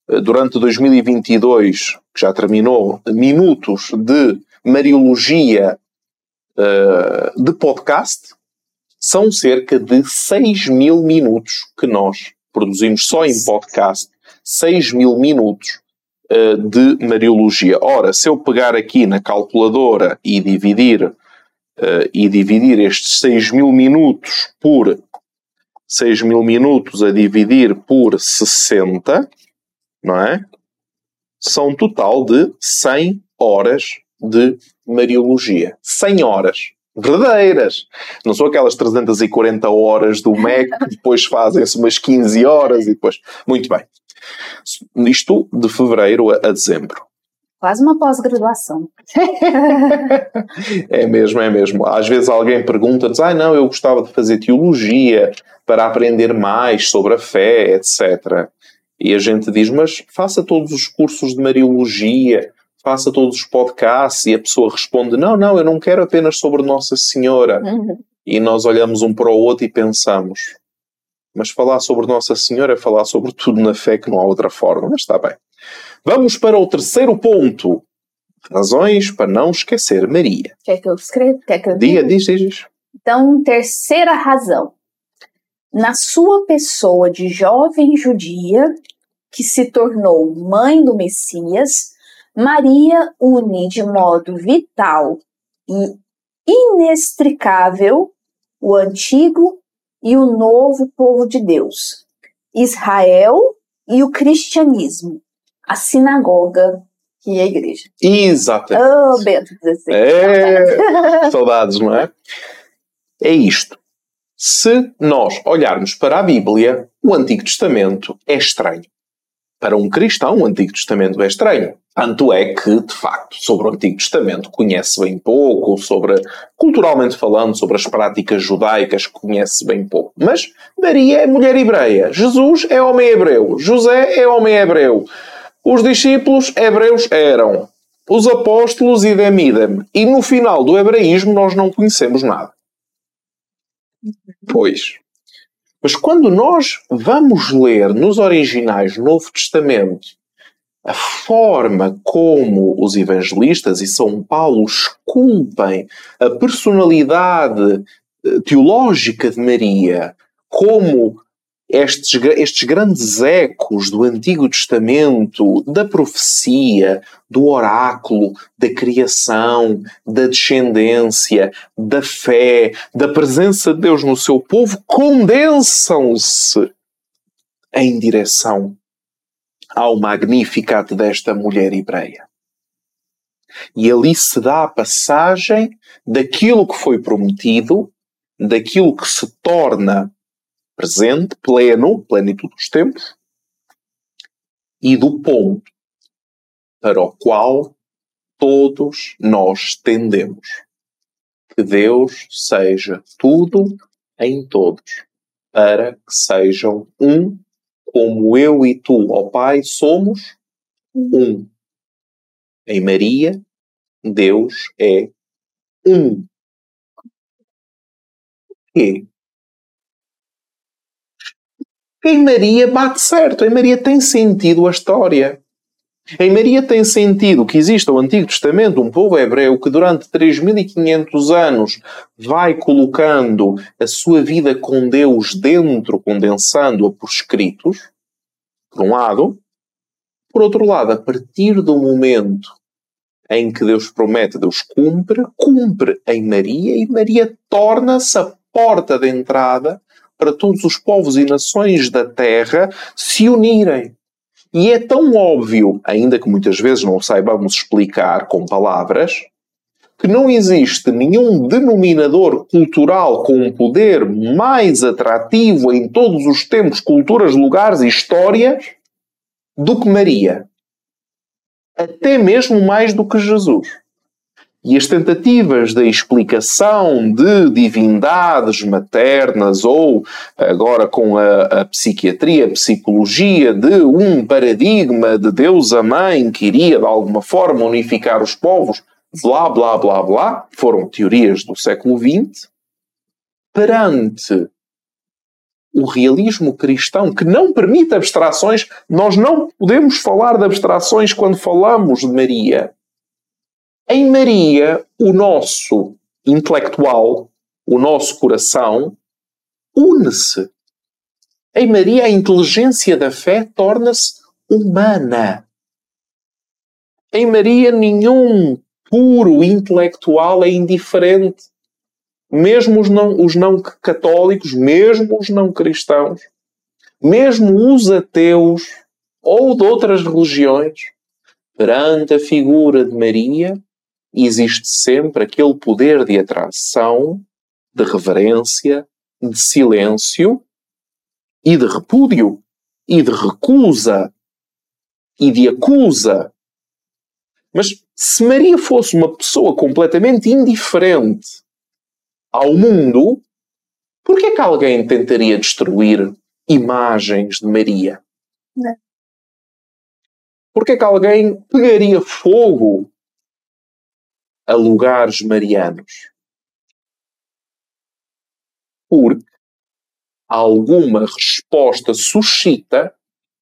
uh, durante 2022 que já terminou, minutos de Mariologia uh, de podcast, são cerca de 6 mil minutos que nós produzimos só em podcast. 6 mil minutos de Mariologia. Ora, se eu pegar aqui na calculadora e dividir, uh, e dividir estes 6 mil minutos por 6 mil minutos a dividir por 60, não é? são um total de 100 horas de Mariologia. 100 horas. Verdadeiras. Não são aquelas 340 horas do MEC que depois fazem-se umas 15 horas e depois. Muito bem. Isto de fevereiro a, dezembro. Quase uma pós-graduação. (laughs) é mesmo, é mesmo. Às vezes alguém pergunta-nos: ah, não, eu gostava de fazer teologia para aprender mais sobre a fé, etc. E a gente diz, mas faça todos os cursos de Mariologia, faça todos os podcasts, e a pessoa responde, não, não, eu não quero apenas sobre Nossa Senhora. Uhum. E nós olhamos um para o outro e pensamos, mas falar sobre Nossa Senhora é falar sobre tudo na fé, que não há outra forma, mas está bem. Vamos para o terceiro ponto. Razões para não esquecer Maria. Quer que eu escreva? Quer que eu Diga, diz, diz, diz. Então, terceira razão. Na sua pessoa de jovem judia, que se tornou mãe do Messias, Maria une de modo vital e inextricável o antigo e o novo povo de Deus, Israel e o cristianismo, a sinagoga e a igreja. Exatamente. Oh, Bento XVI. É, (laughs) saudades, não é? É isto. Se nós olharmos para a Bíblia, o Antigo Testamento é estranho. Para um cristão, o Antigo Testamento é estranho. Tanto é que, de facto, sobre o Antigo Testamento conhece bem pouco, sobre, culturalmente falando, sobre as práticas judaicas conhece bem pouco. Mas Maria é mulher hebreia, Jesus é homem hebreu, José é homem hebreu, os discípulos hebreus eram, os apóstolos idem idem. E no final do hebraísmo nós não conhecemos nada. Pois. Mas quando nós vamos ler nos originais do Novo Testamento a forma como os evangelistas e São Paulo esculpem a personalidade eh, teológica de Maria como estes, estes grandes ecos do Antigo Testamento, da profecia, do oráculo, da criação, da descendência, da fé, da presença de Deus no seu povo, condensam-se em direção ao Magnificat desta mulher hebreia. E ali se dá a passagem daquilo que foi prometido, daquilo que se torna presente, pleno, plenitude dos tempos, e do ponto para o qual todos nós tendemos. Que Deus seja tudo em todos, para que sejam um, como eu e tu, ó Pai, somos um. Em Maria, Deus é um. E em Maria bate certo, em Maria tem sentido a história. Em Maria tem sentido que existe o Antigo Testamento, um povo hebreu que durante 3500 anos vai colocando a sua vida com Deus dentro, condensando-a por escritos, por um lado. Por outro lado, a partir do momento em que Deus promete, Deus cumpre, cumpre em Maria e Maria torna-se a porta de entrada para todos os povos e nações da terra se unirem. E é tão óbvio, ainda que muitas vezes não saibamos explicar com palavras, que não existe nenhum denominador cultural com um poder mais atrativo em todos os tempos, culturas, lugares e histórias do que Maria. Até mesmo mais do que Jesus. E as tentativas de explicação de divindades maternas ou, agora com a, a, psiquiatria, a psicologia, de um paradigma de Deus a Mãe que iria de alguma forma unificar os povos, blá blá blá blá, foram teorias do século XX, perante o realismo cristão que não permite abstrações, nós não podemos falar de abstrações quando falamos de Maria em Maria, o nosso intelectual, o nosso coração, une-se. Em Maria, a inteligência da fé torna-se humana. Em Maria, nenhum puro intelectual é indiferente. Mesmo os não, os não católicos, mesmo os não cristãos, mesmo os ateus ou de outras religiões, perante a figura de Maria, existe sempre aquele poder de atração, de reverência, de silêncio e de repúdio e de recusa e de acusa. Mas se Maria fosse uma pessoa completamente indiferente ao mundo, por que é que alguém tentaria destruir imagens de Maria? Não. Porque é que alguém pegaria fogo a lugares marianos? Porque alguma resposta suscita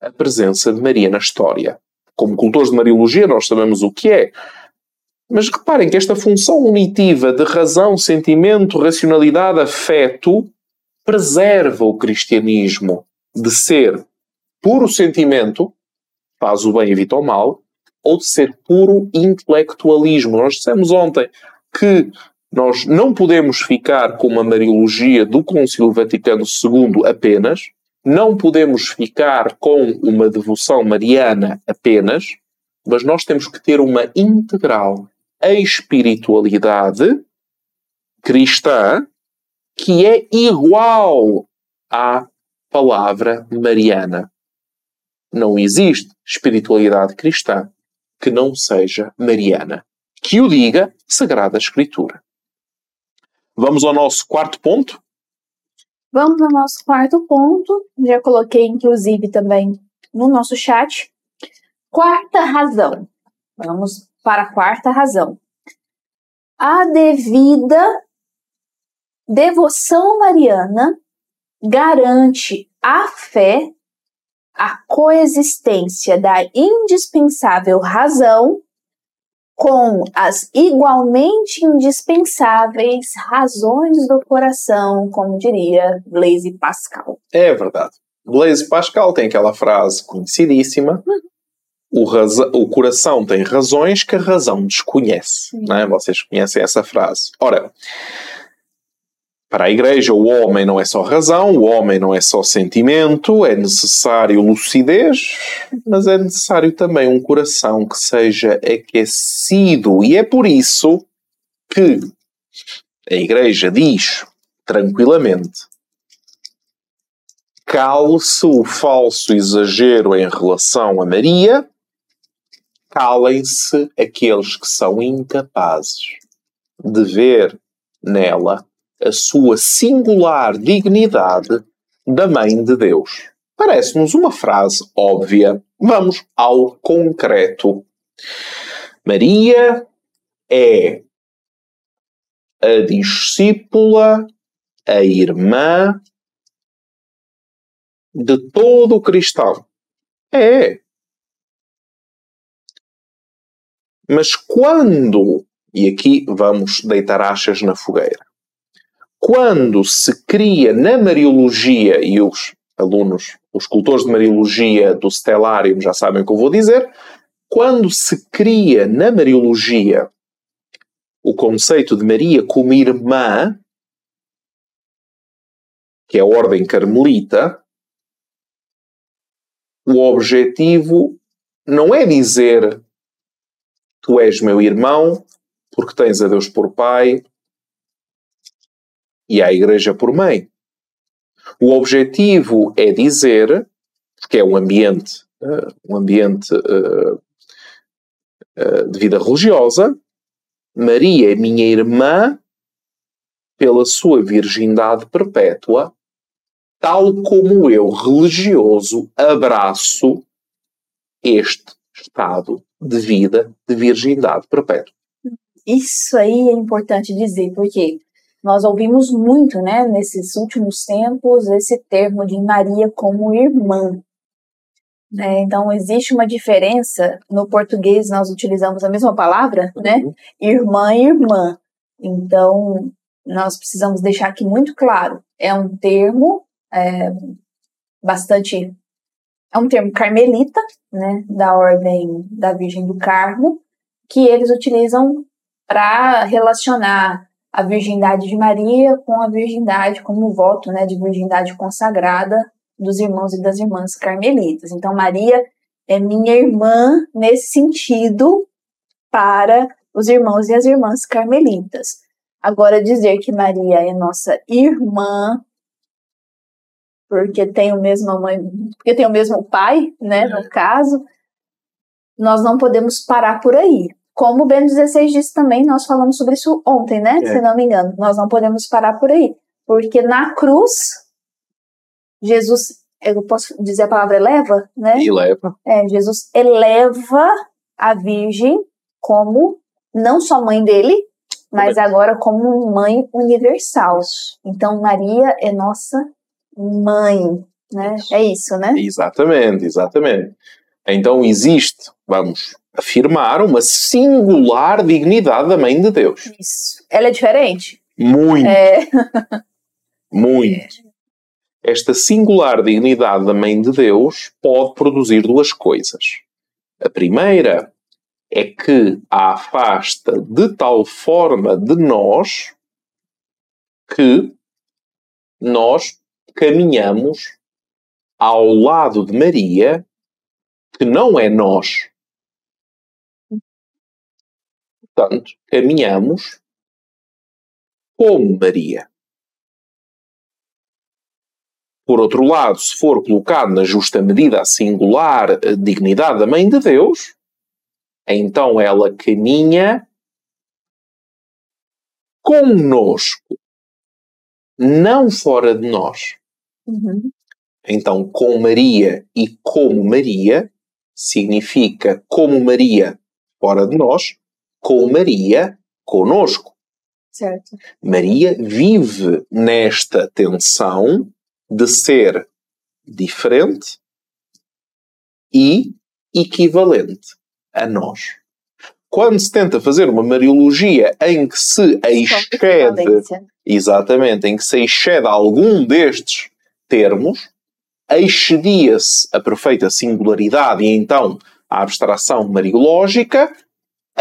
a presença de Maria na história. Como cultores de Mariologia, nós sabemos o que é. Mas reparem que esta função unitiva de razão, sentimento, racionalidade, afeto preserva o cristianismo de ser puro sentimento, faz o bem e evita o mal, ou de ser puro intelectualismo. Nós dissemos ontem que nós não podemos ficar com uma Mariologia do Concílio Vaticano II apenas, não podemos ficar com uma devoção mariana apenas, mas nós temos que ter uma integral espiritualidade cristã que é igual à palavra mariana. Não existe espiritualidade cristã que não seja mariana. Que o diga Sagrada Escritura. Vamos ao nosso quarto ponto. Vamos ao nosso quarto ponto. Já coloquei, inclusive, também no nosso chat. Quarta razão. Vamos para a quarta razão. A devida devoção mariana garante a fé, a coexistência da indispensável razão com as igualmente indispensáveis razões do coração, como diria Blaise Pascal. É verdade. Blaise Pascal tem aquela frase conhecidíssima. O, o coração tem razões que a razão desconhece. Não é? Vocês conhecem essa frase. Ora, para a Igreja, o homem não é só razão, o homem não é só sentimento, é necessário lucidez, mas é necessário também um coração que seja aquecido. E é por isso que a Igreja diz tranquilamente: cale-se o falso exagero em relação a Maria, calem-se aqueles que são incapazes de ver nela a sua singular dignidade da Mãe de Deus. Parece-nos uma frase óbvia. Vamos ao concreto. Maria é a discípula, a irmã de todo o cristão. É. Mas quando, e aqui vamos deitar achas na fogueira, quando se cria na Mariologia, e os alunos, os cultores de Mariologia do Stellarium já sabem o que eu vou dizer, quando se cria na Mariologia o conceito de Maria como irmã, que é a ordem carmelita, o objetivo não é dizer tu és meu irmão porque tens a Deus por pai, e à Igreja por mãe. O objetivo é dizer que é um ambiente, uh, um ambiente uh, uh, de vida religiosa. Maria é minha irmã pela sua virgindade perpétua, tal como eu, religioso, abraço este estado de vida de virgindade perpétua. Isso aí é importante dizer, porque nós ouvimos muito, né, nesses últimos tempos, esse termo de Maria como irmã. Né? Então, existe uma diferença. No português, nós utilizamos a mesma palavra, né? Uhum. Irmã e irmã. Então, nós precisamos deixar aqui muito claro: é um termo é, bastante. É um termo carmelita, né, da ordem da Virgem do Carmo, que eles utilizam para relacionar a virgindade de Maria com a virgindade como voto né, de virgindade consagrada dos irmãos e das irmãs carmelitas. Então, Maria é minha irmã nesse sentido para os irmãos e as irmãs carmelitas. Agora, dizer que Maria é nossa irmã, porque tem o mesmo mãe, porque tem o mesmo pai, né, no caso, nós não podemos parar por aí. Como o Bento XVI disse também, nós falamos sobre isso ontem, né? É. Se não me engano. Nós não podemos parar por aí. Porque na cruz, Jesus eu posso dizer a palavra eleva, né? Eleva. É, Jesus eleva a Virgem como não só mãe dele, mas agora como mãe universal. Então Maria é nossa mãe, né? É isso, né? Exatamente, exatamente. Então existe, vamos afirmar, uma singular dignidade da Mãe de Deus. Isso. Ela é diferente? Muito. É. (laughs) Muito. Esta singular dignidade da Mãe de Deus pode produzir duas coisas. A primeira é que a afasta de tal forma de nós que nós caminhamos ao lado de Maria, que não é nós. Portanto, caminhamos como Maria. Por outro lado, se for colocado na justa medida a singular dignidade da Mãe de Deus, então ela caminha conosco, não fora de nós. Uhum. Então, com Maria e como Maria significa como Maria fora de nós, com Maria conosco. Certo. Maria vive nesta tensão de ser diferente e equivalente a nós. Quando se tenta fazer uma Mariologia em que se excede, exatamente, em que se excede algum destes termos, excedia-se a perfeita singularidade e então a abstração mariológica,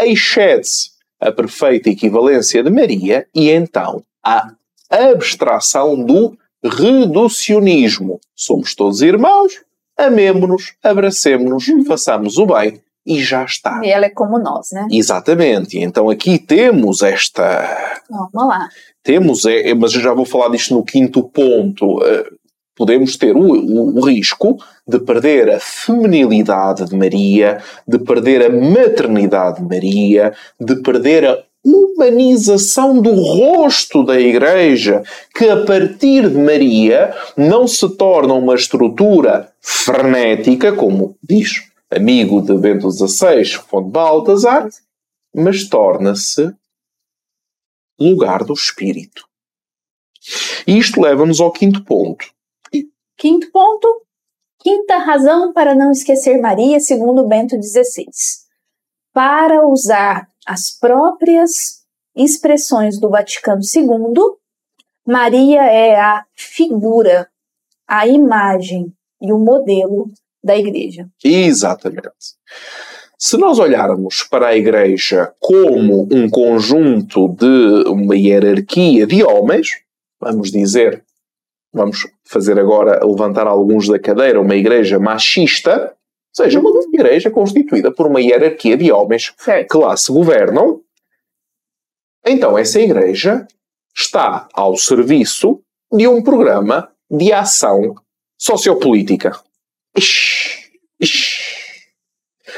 excede-se a perfeita equivalência de Maria e então a abstração do reducionismo. Somos todos irmãos, amemo-nos, abracemo-nos, uhum. façamos o bem e já está. E ela é como nós, né? Exatamente. Então aqui temos esta. Vamos lá. Temos, é, mas eu já vou falar disto no quinto ponto. Podemos ter o, o, o, risco de perder a feminilidade de Maria, de perder a maternidade de Maria, de perder a humanização do rosto da Igreja, que a partir de Maria não se torna uma estrutura frenética, como diz amigo de Bento XVI, Fonte Baltazar, mas torna-se lugar do Espírito. E isto leva-nos ao quinto ponto. Quinto ponto, quinta razão para não esquecer Maria, segundo Bento XVI. Para usar as próprias expressões do Vaticano II, Maria é a figura, a imagem e o modelo da igreja. Exatamente. Se nós olharmos para a igreja como um conjunto de uma hierarquia de homens, vamos dizer, vamos fazer agora levantar alguns da cadeira, uma igreja machista, ou seja, uma igreja constituída por uma hierarquia de homens certo. que lá se governam, então essa igreja está ao serviço de um programa de ação sociopolítica. Ixi, ixi.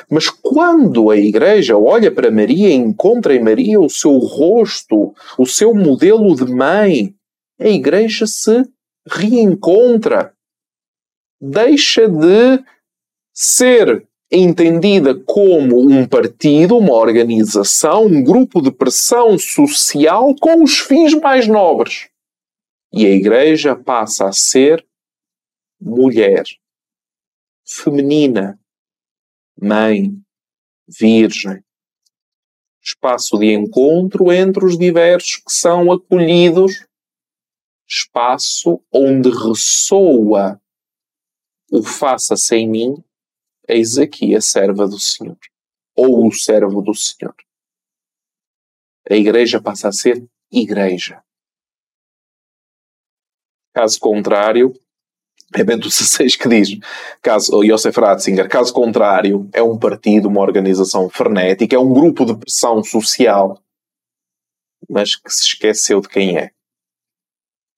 Mas quando a Igreja olha para Maria e encontra em Maria o seu rosto, o seu modelo de mãe, a Igreja se reencontra. Deixa de ser entendida como um partido, uma organização, um grupo de pressão social com os fins mais nobres. E a Igreja passa a ser mulher, feminina, mãe, virgem. Espaço de encontro entre os diversos que são acolhidos, espaço onde ressoa o faça-se em mim, eis aqui a serva do Senhor, ou o servo do Senhor. A igreja passa a ser igreja. Caso contrário, é Bento XVI (laughs) que diz, caso, Josef Ratzinger, caso contrário, é um partido, uma organização frenética, é um grupo de pressão social, mas que se esqueceu de quem é.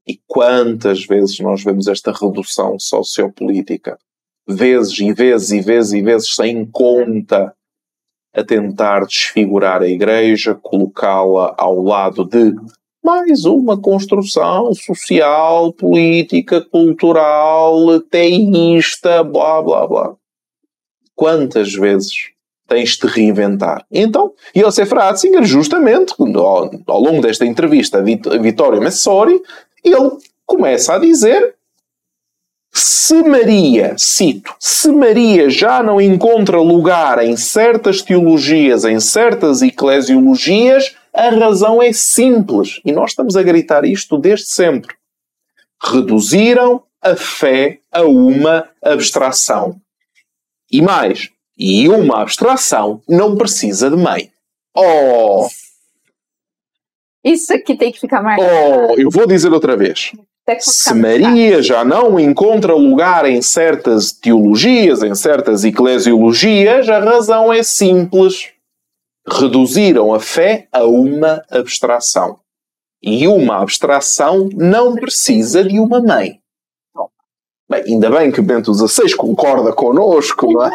E quantas vezes nós vemos esta redução sociopolítica? Vezes e vezes e vezes e vezes sem conta a tentar desfigurar a Igreja, colocá-la ao lado de mais uma construção social, política, cultural, teísta, blá blá blá. Quantas vezes tens de reinventar? Então, Yosef Ratzinger, justamente, ao, ao longo desta entrevista a Vittorio Messori, ele começa a dizer se Maria, cito, se Maria já não encontra lugar em certas teologias, em certas eclesiologias, a razão é simples. E nós estamos a gritar isto desde sempre. Reduziram a fé a uma abstração. E mais, e uma abstração não precisa de mãe. Oh! Isso aqui tem que ficar marcado. Oh, eu vou dizer outra vez. Se Maria já não encontra lugar em certas teologias, em certas eclesiologias, a razão é simples. Reduziram a fé a uma abstração. E uma abstração não precisa de uma mãe. Bem, ainda bem que Bento XVI concorda connosco, não é?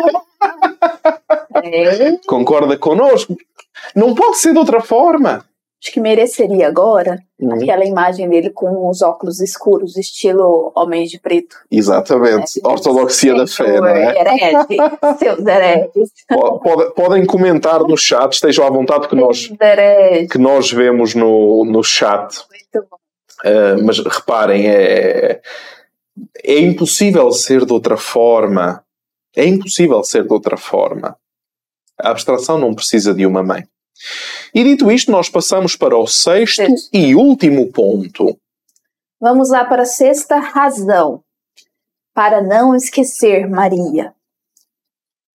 (laughs) é? Concorda connosco. Não pode ser de outra forma acho que mereceria agora uhum. aquela imagem dele com os óculos escuros, estilo Homens de Preto. Exatamente. É, Ortodoxia da fé, não é? Herege, seus hereges. Pode, podem comentar no chat, estejam à vontade que nós, que nós vemos no, no chat. Muito bom. Uh, mas reparem, é, é impossível ser de outra forma. É impossível ser de outra forma. A abstração não precisa de uma mãe. E dito isto, nós passamos para o sexto e último ponto. Vamos lá para a sexta razão. Para não esquecer Maria.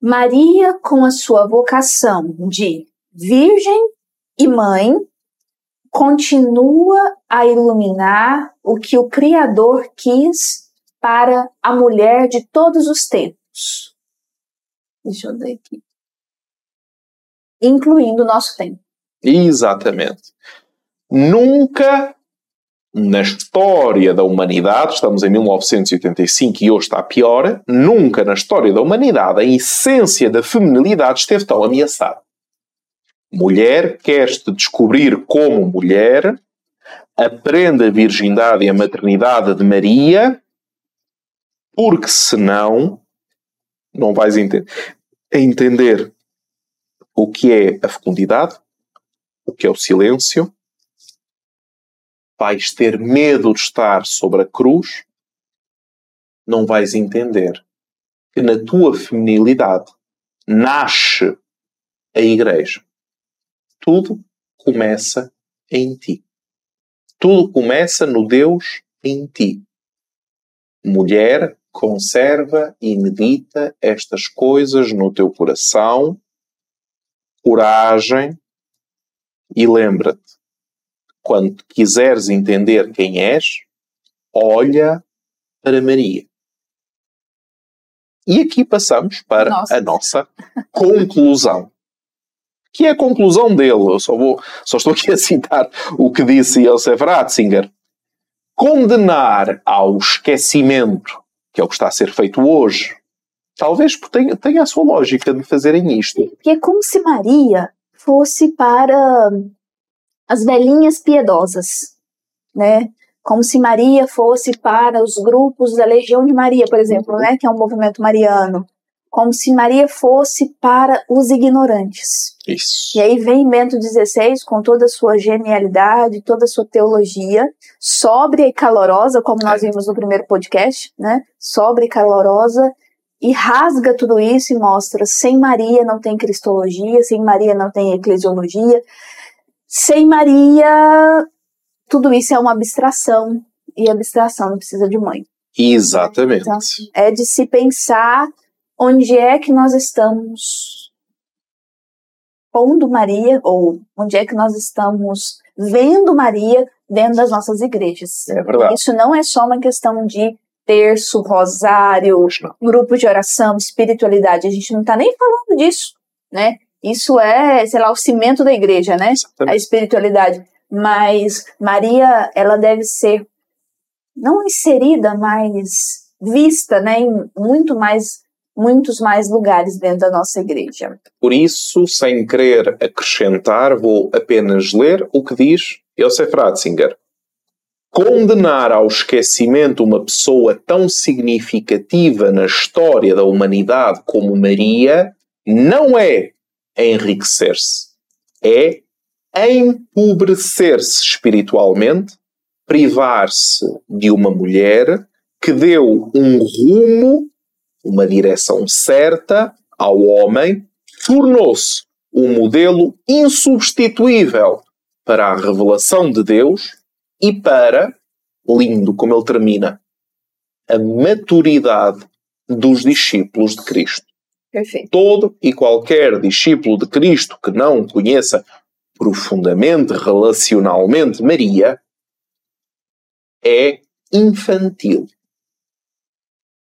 Maria, com a sua vocação de virgem e mãe, continua a iluminar o que o Criador quis para a mulher de todos os tempos. Deixa eu ver aqui incluindo o nosso tempo. Exatamente. Nunca na história da humanidade, estamos em 1985 e hoje está pior, nunca na história da humanidade a essência da feminilidade esteve tão ameaçada. Mulher, queres-te descobrir como mulher, aprenda a virgindade e a maternidade de Maria, porque senão não vais ente entender o que é a fecundidade, o que é o silêncio. Vais ter medo de estar sobre a cruz, não vais entender que na tua feminilidade nasce a igreja. Tudo começa em ti. Tudo começa no Deus em ti. Mulher, conserva e medita estas coisas no teu coração coragem e lembra-te, quando quiseres entender quem és, olha para Maria. E aqui passamos para nossa. a nossa conclusão. Que é a conclusão dele. Eu só, vou, só estou aqui a citar o que disse Josef Ratzinger. Condenar ao esquecimento, que é o que está a ser feito hoje, Talvez tenha, tenha a sua lógica de fazerem isto. Porque é como se Maria fosse para as velhinhas piedosas, né? Como se Maria fosse para os grupos da Legião de Maria, por exemplo, né? Que é um movimento mariano. Como se Maria fosse para os ignorantes. Isso. E aí vem Bento XVI com toda a sua genialidade, toda a sua teologia, sóbria e calorosa, como nós é. vimos no primeiro podcast, né? Sóbria e calorosa, e rasga tudo isso e mostra: sem Maria não tem cristologia, sem Maria não tem eclesiologia, sem Maria tudo isso é uma abstração e abstração não precisa de mãe. Exatamente. Então, é de se pensar onde é que nós estamos pondo Maria, ou onde é que nós estamos vendo Maria dentro das nossas igrejas. É verdade. Isso não é só uma questão de terço, rosário, grupo de oração, espiritualidade. A gente não está nem falando disso, né? Isso é, sei lá, o cimento da igreja, né? Exatamente. A espiritualidade. Mas Maria, ela deve ser não inserida, mas vista, né, em muito mais muitos mais lugares dentro da nossa igreja. Por isso, sem querer acrescentar, vou apenas ler o que diz Yosef Ratzinger, condenar ao esquecimento uma pessoa tão significativa na história da humanidade como Maria não é enriquecer-se, é empobrecer-se espiritualmente, privar-se de uma mulher que deu um rumo, uma direção certa ao homem, tornou-se um modelo insubstituível para a revelação de Deus e para, lindo como ele termina, a maturidade dos discípulos de Cristo. Perfeito. Todo e qualquer discípulo de Cristo que não conheça profundamente, relacionalmente Maria, é infantil,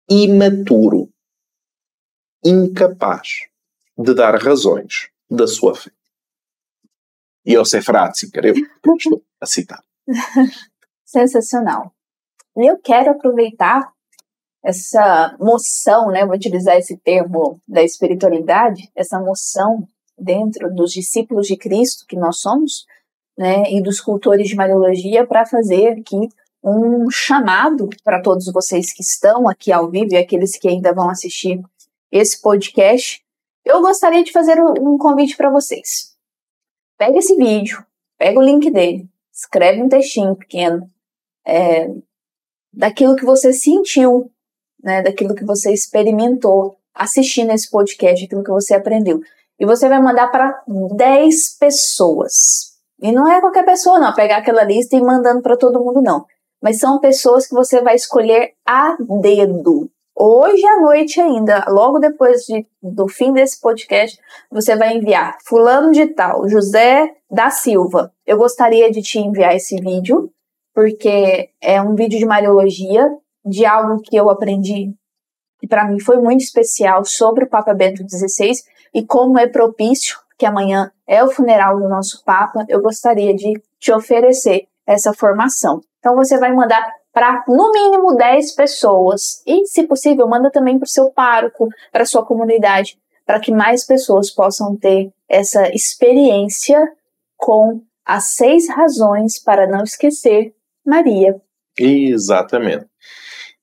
imaturo, incapaz de dar razões da sua fé. Yosef Ratzinger, eu estou a citar. (laughs) Sensacional. Eu quero aproveitar essa moção, né, vou utilizar esse termo da espiritualidade, essa moção dentro dos discípulos de Cristo que nós somos, né, e dos cultores de Mariologia para fazer aqui um chamado para todos vocês que estão aqui ao vivo e aqueles que ainda vão assistir esse podcast. Eu gostaria de fazer um convite para vocês. Pega esse vídeo, pega o link dele, escreve um textinho pequeno é, daquilo que você sentiu, né, daquilo que você experimentou assistindo esse podcast, aquilo que você aprendeu. E você vai mandar para 10 pessoas. E não é qualquer pessoa, não, pegar aquela lista e mandando para todo mundo, não. Mas são pessoas que você vai escolher a dedo. Hoje à noite ainda, logo depois de, do fim desse podcast, você vai enviar fulano de tal, José da Silva. Eu gostaria de te enviar esse vídeo, porque é um vídeo de Mariologia, de algo que eu aprendi e para mim foi muito especial sobre o Papa Bento XVI e como é propício que amanhã é o funeral do nosso Papa, eu gostaria de te oferecer essa formação. Então você vai mandar para no mínimo 10 pessoas. E, se possível, manda também para o seu pároco, para sua comunidade, para que mais pessoas possam ter essa experiência com as seis razões para não esquecer Maria. Exatamente.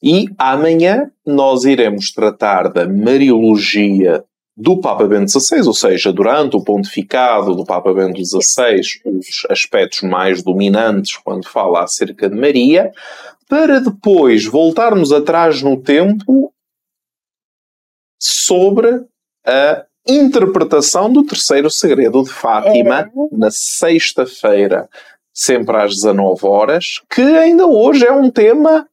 E amanhã nós iremos tratar da Mariologia do Papa Bento XVI, ou seja, durante o pontificado do Papa Bento XVI, os aspectos mais dominantes quando fala acerca de Maria, para depois voltarmos atrás no tempo sobre a interpretação do terceiro segredo de Fátima, é. na sexta-feira, sempre às 19 horas, que ainda hoje é um tema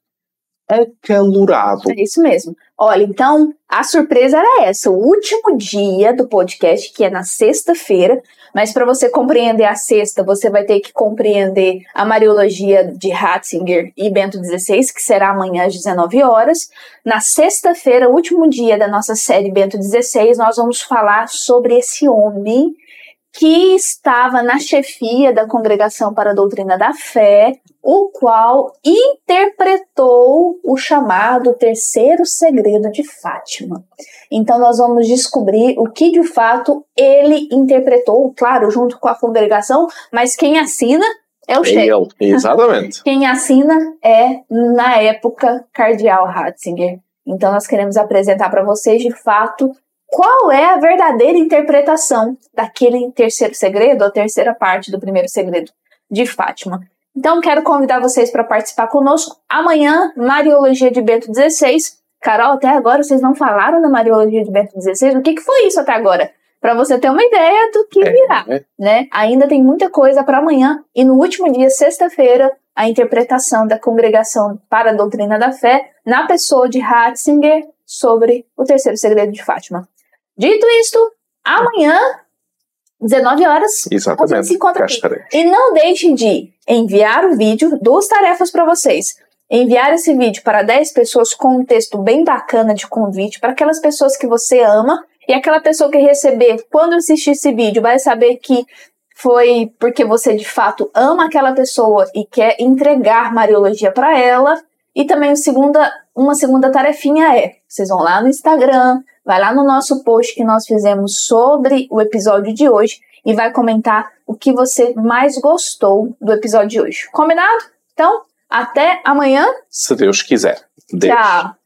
acalorado. É isso mesmo. Olha, então a surpresa era essa, o último dia do podcast, que é na sexta-feira, mas para você compreender a sexta, você vai ter que compreender a Mariologia de Ratzinger e Bento XVI, que será amanhã às 19 horas. Na sexta-feira, último dia da nossa série Bento XVI, nós vamos falar sobre esse homem que estava na chefia da Congregação para a Doutrina da Fé, o qual interpretou o chamado terceiro segredo de Fátima. Então nós vamos descobrir o que de fato ele interpretou, claro, junto com a congregação, mas quem assina é o chefe. Exatamente. (laughs) quem assina é, na época, Cardeal Ratzinger. Então nós queremos apresentar para vocês, de fato, qual é a verdadeira interpretação daquele terceiro segredo, a terceira parte do primeiro segredo de Fátima. Então, quero convidar vocês para participar conosco. Amanhã, Mariologia de Bento XVI. Carol, até agora vocês não falaram da Mariologia de Bento XVI. O que, que foi isso até agora? Para você ter uma ideia do que é, virá, é. né? Ainda tem muita coisa para amanhã. E no último dia, sexta-feira, a interpretação da Congregação para a Doutrina da Fé, na pessoa de Ratzinger, sobre o terceiro segredo de Fátima. Dito isto, amanhã, 19 horas, Exatamente. a gente se encontra aqui. E não deixe de enviar o vídeo, duas tarefas para vocês. Enviar esse vídeo para 10 pessoas com um texto bem bacana de convite para aquelas pessoas que você ama e aquela pessoa que receber, quando assistir esse vídeo, vai saber que foi porque você de fato ama aquela pessoa e quer entregar Mariologia para ela. E também segunda, uma segunda tarefinha é: vocês vão lá no Instagram, vai lá no nosso post que nós fizemos sobre o episódio de hoje e vai comentar o que você mais gostou do episódio de hoje. Combinado? Então, até amanhã. Se Deus quiser. Deus. Tchau.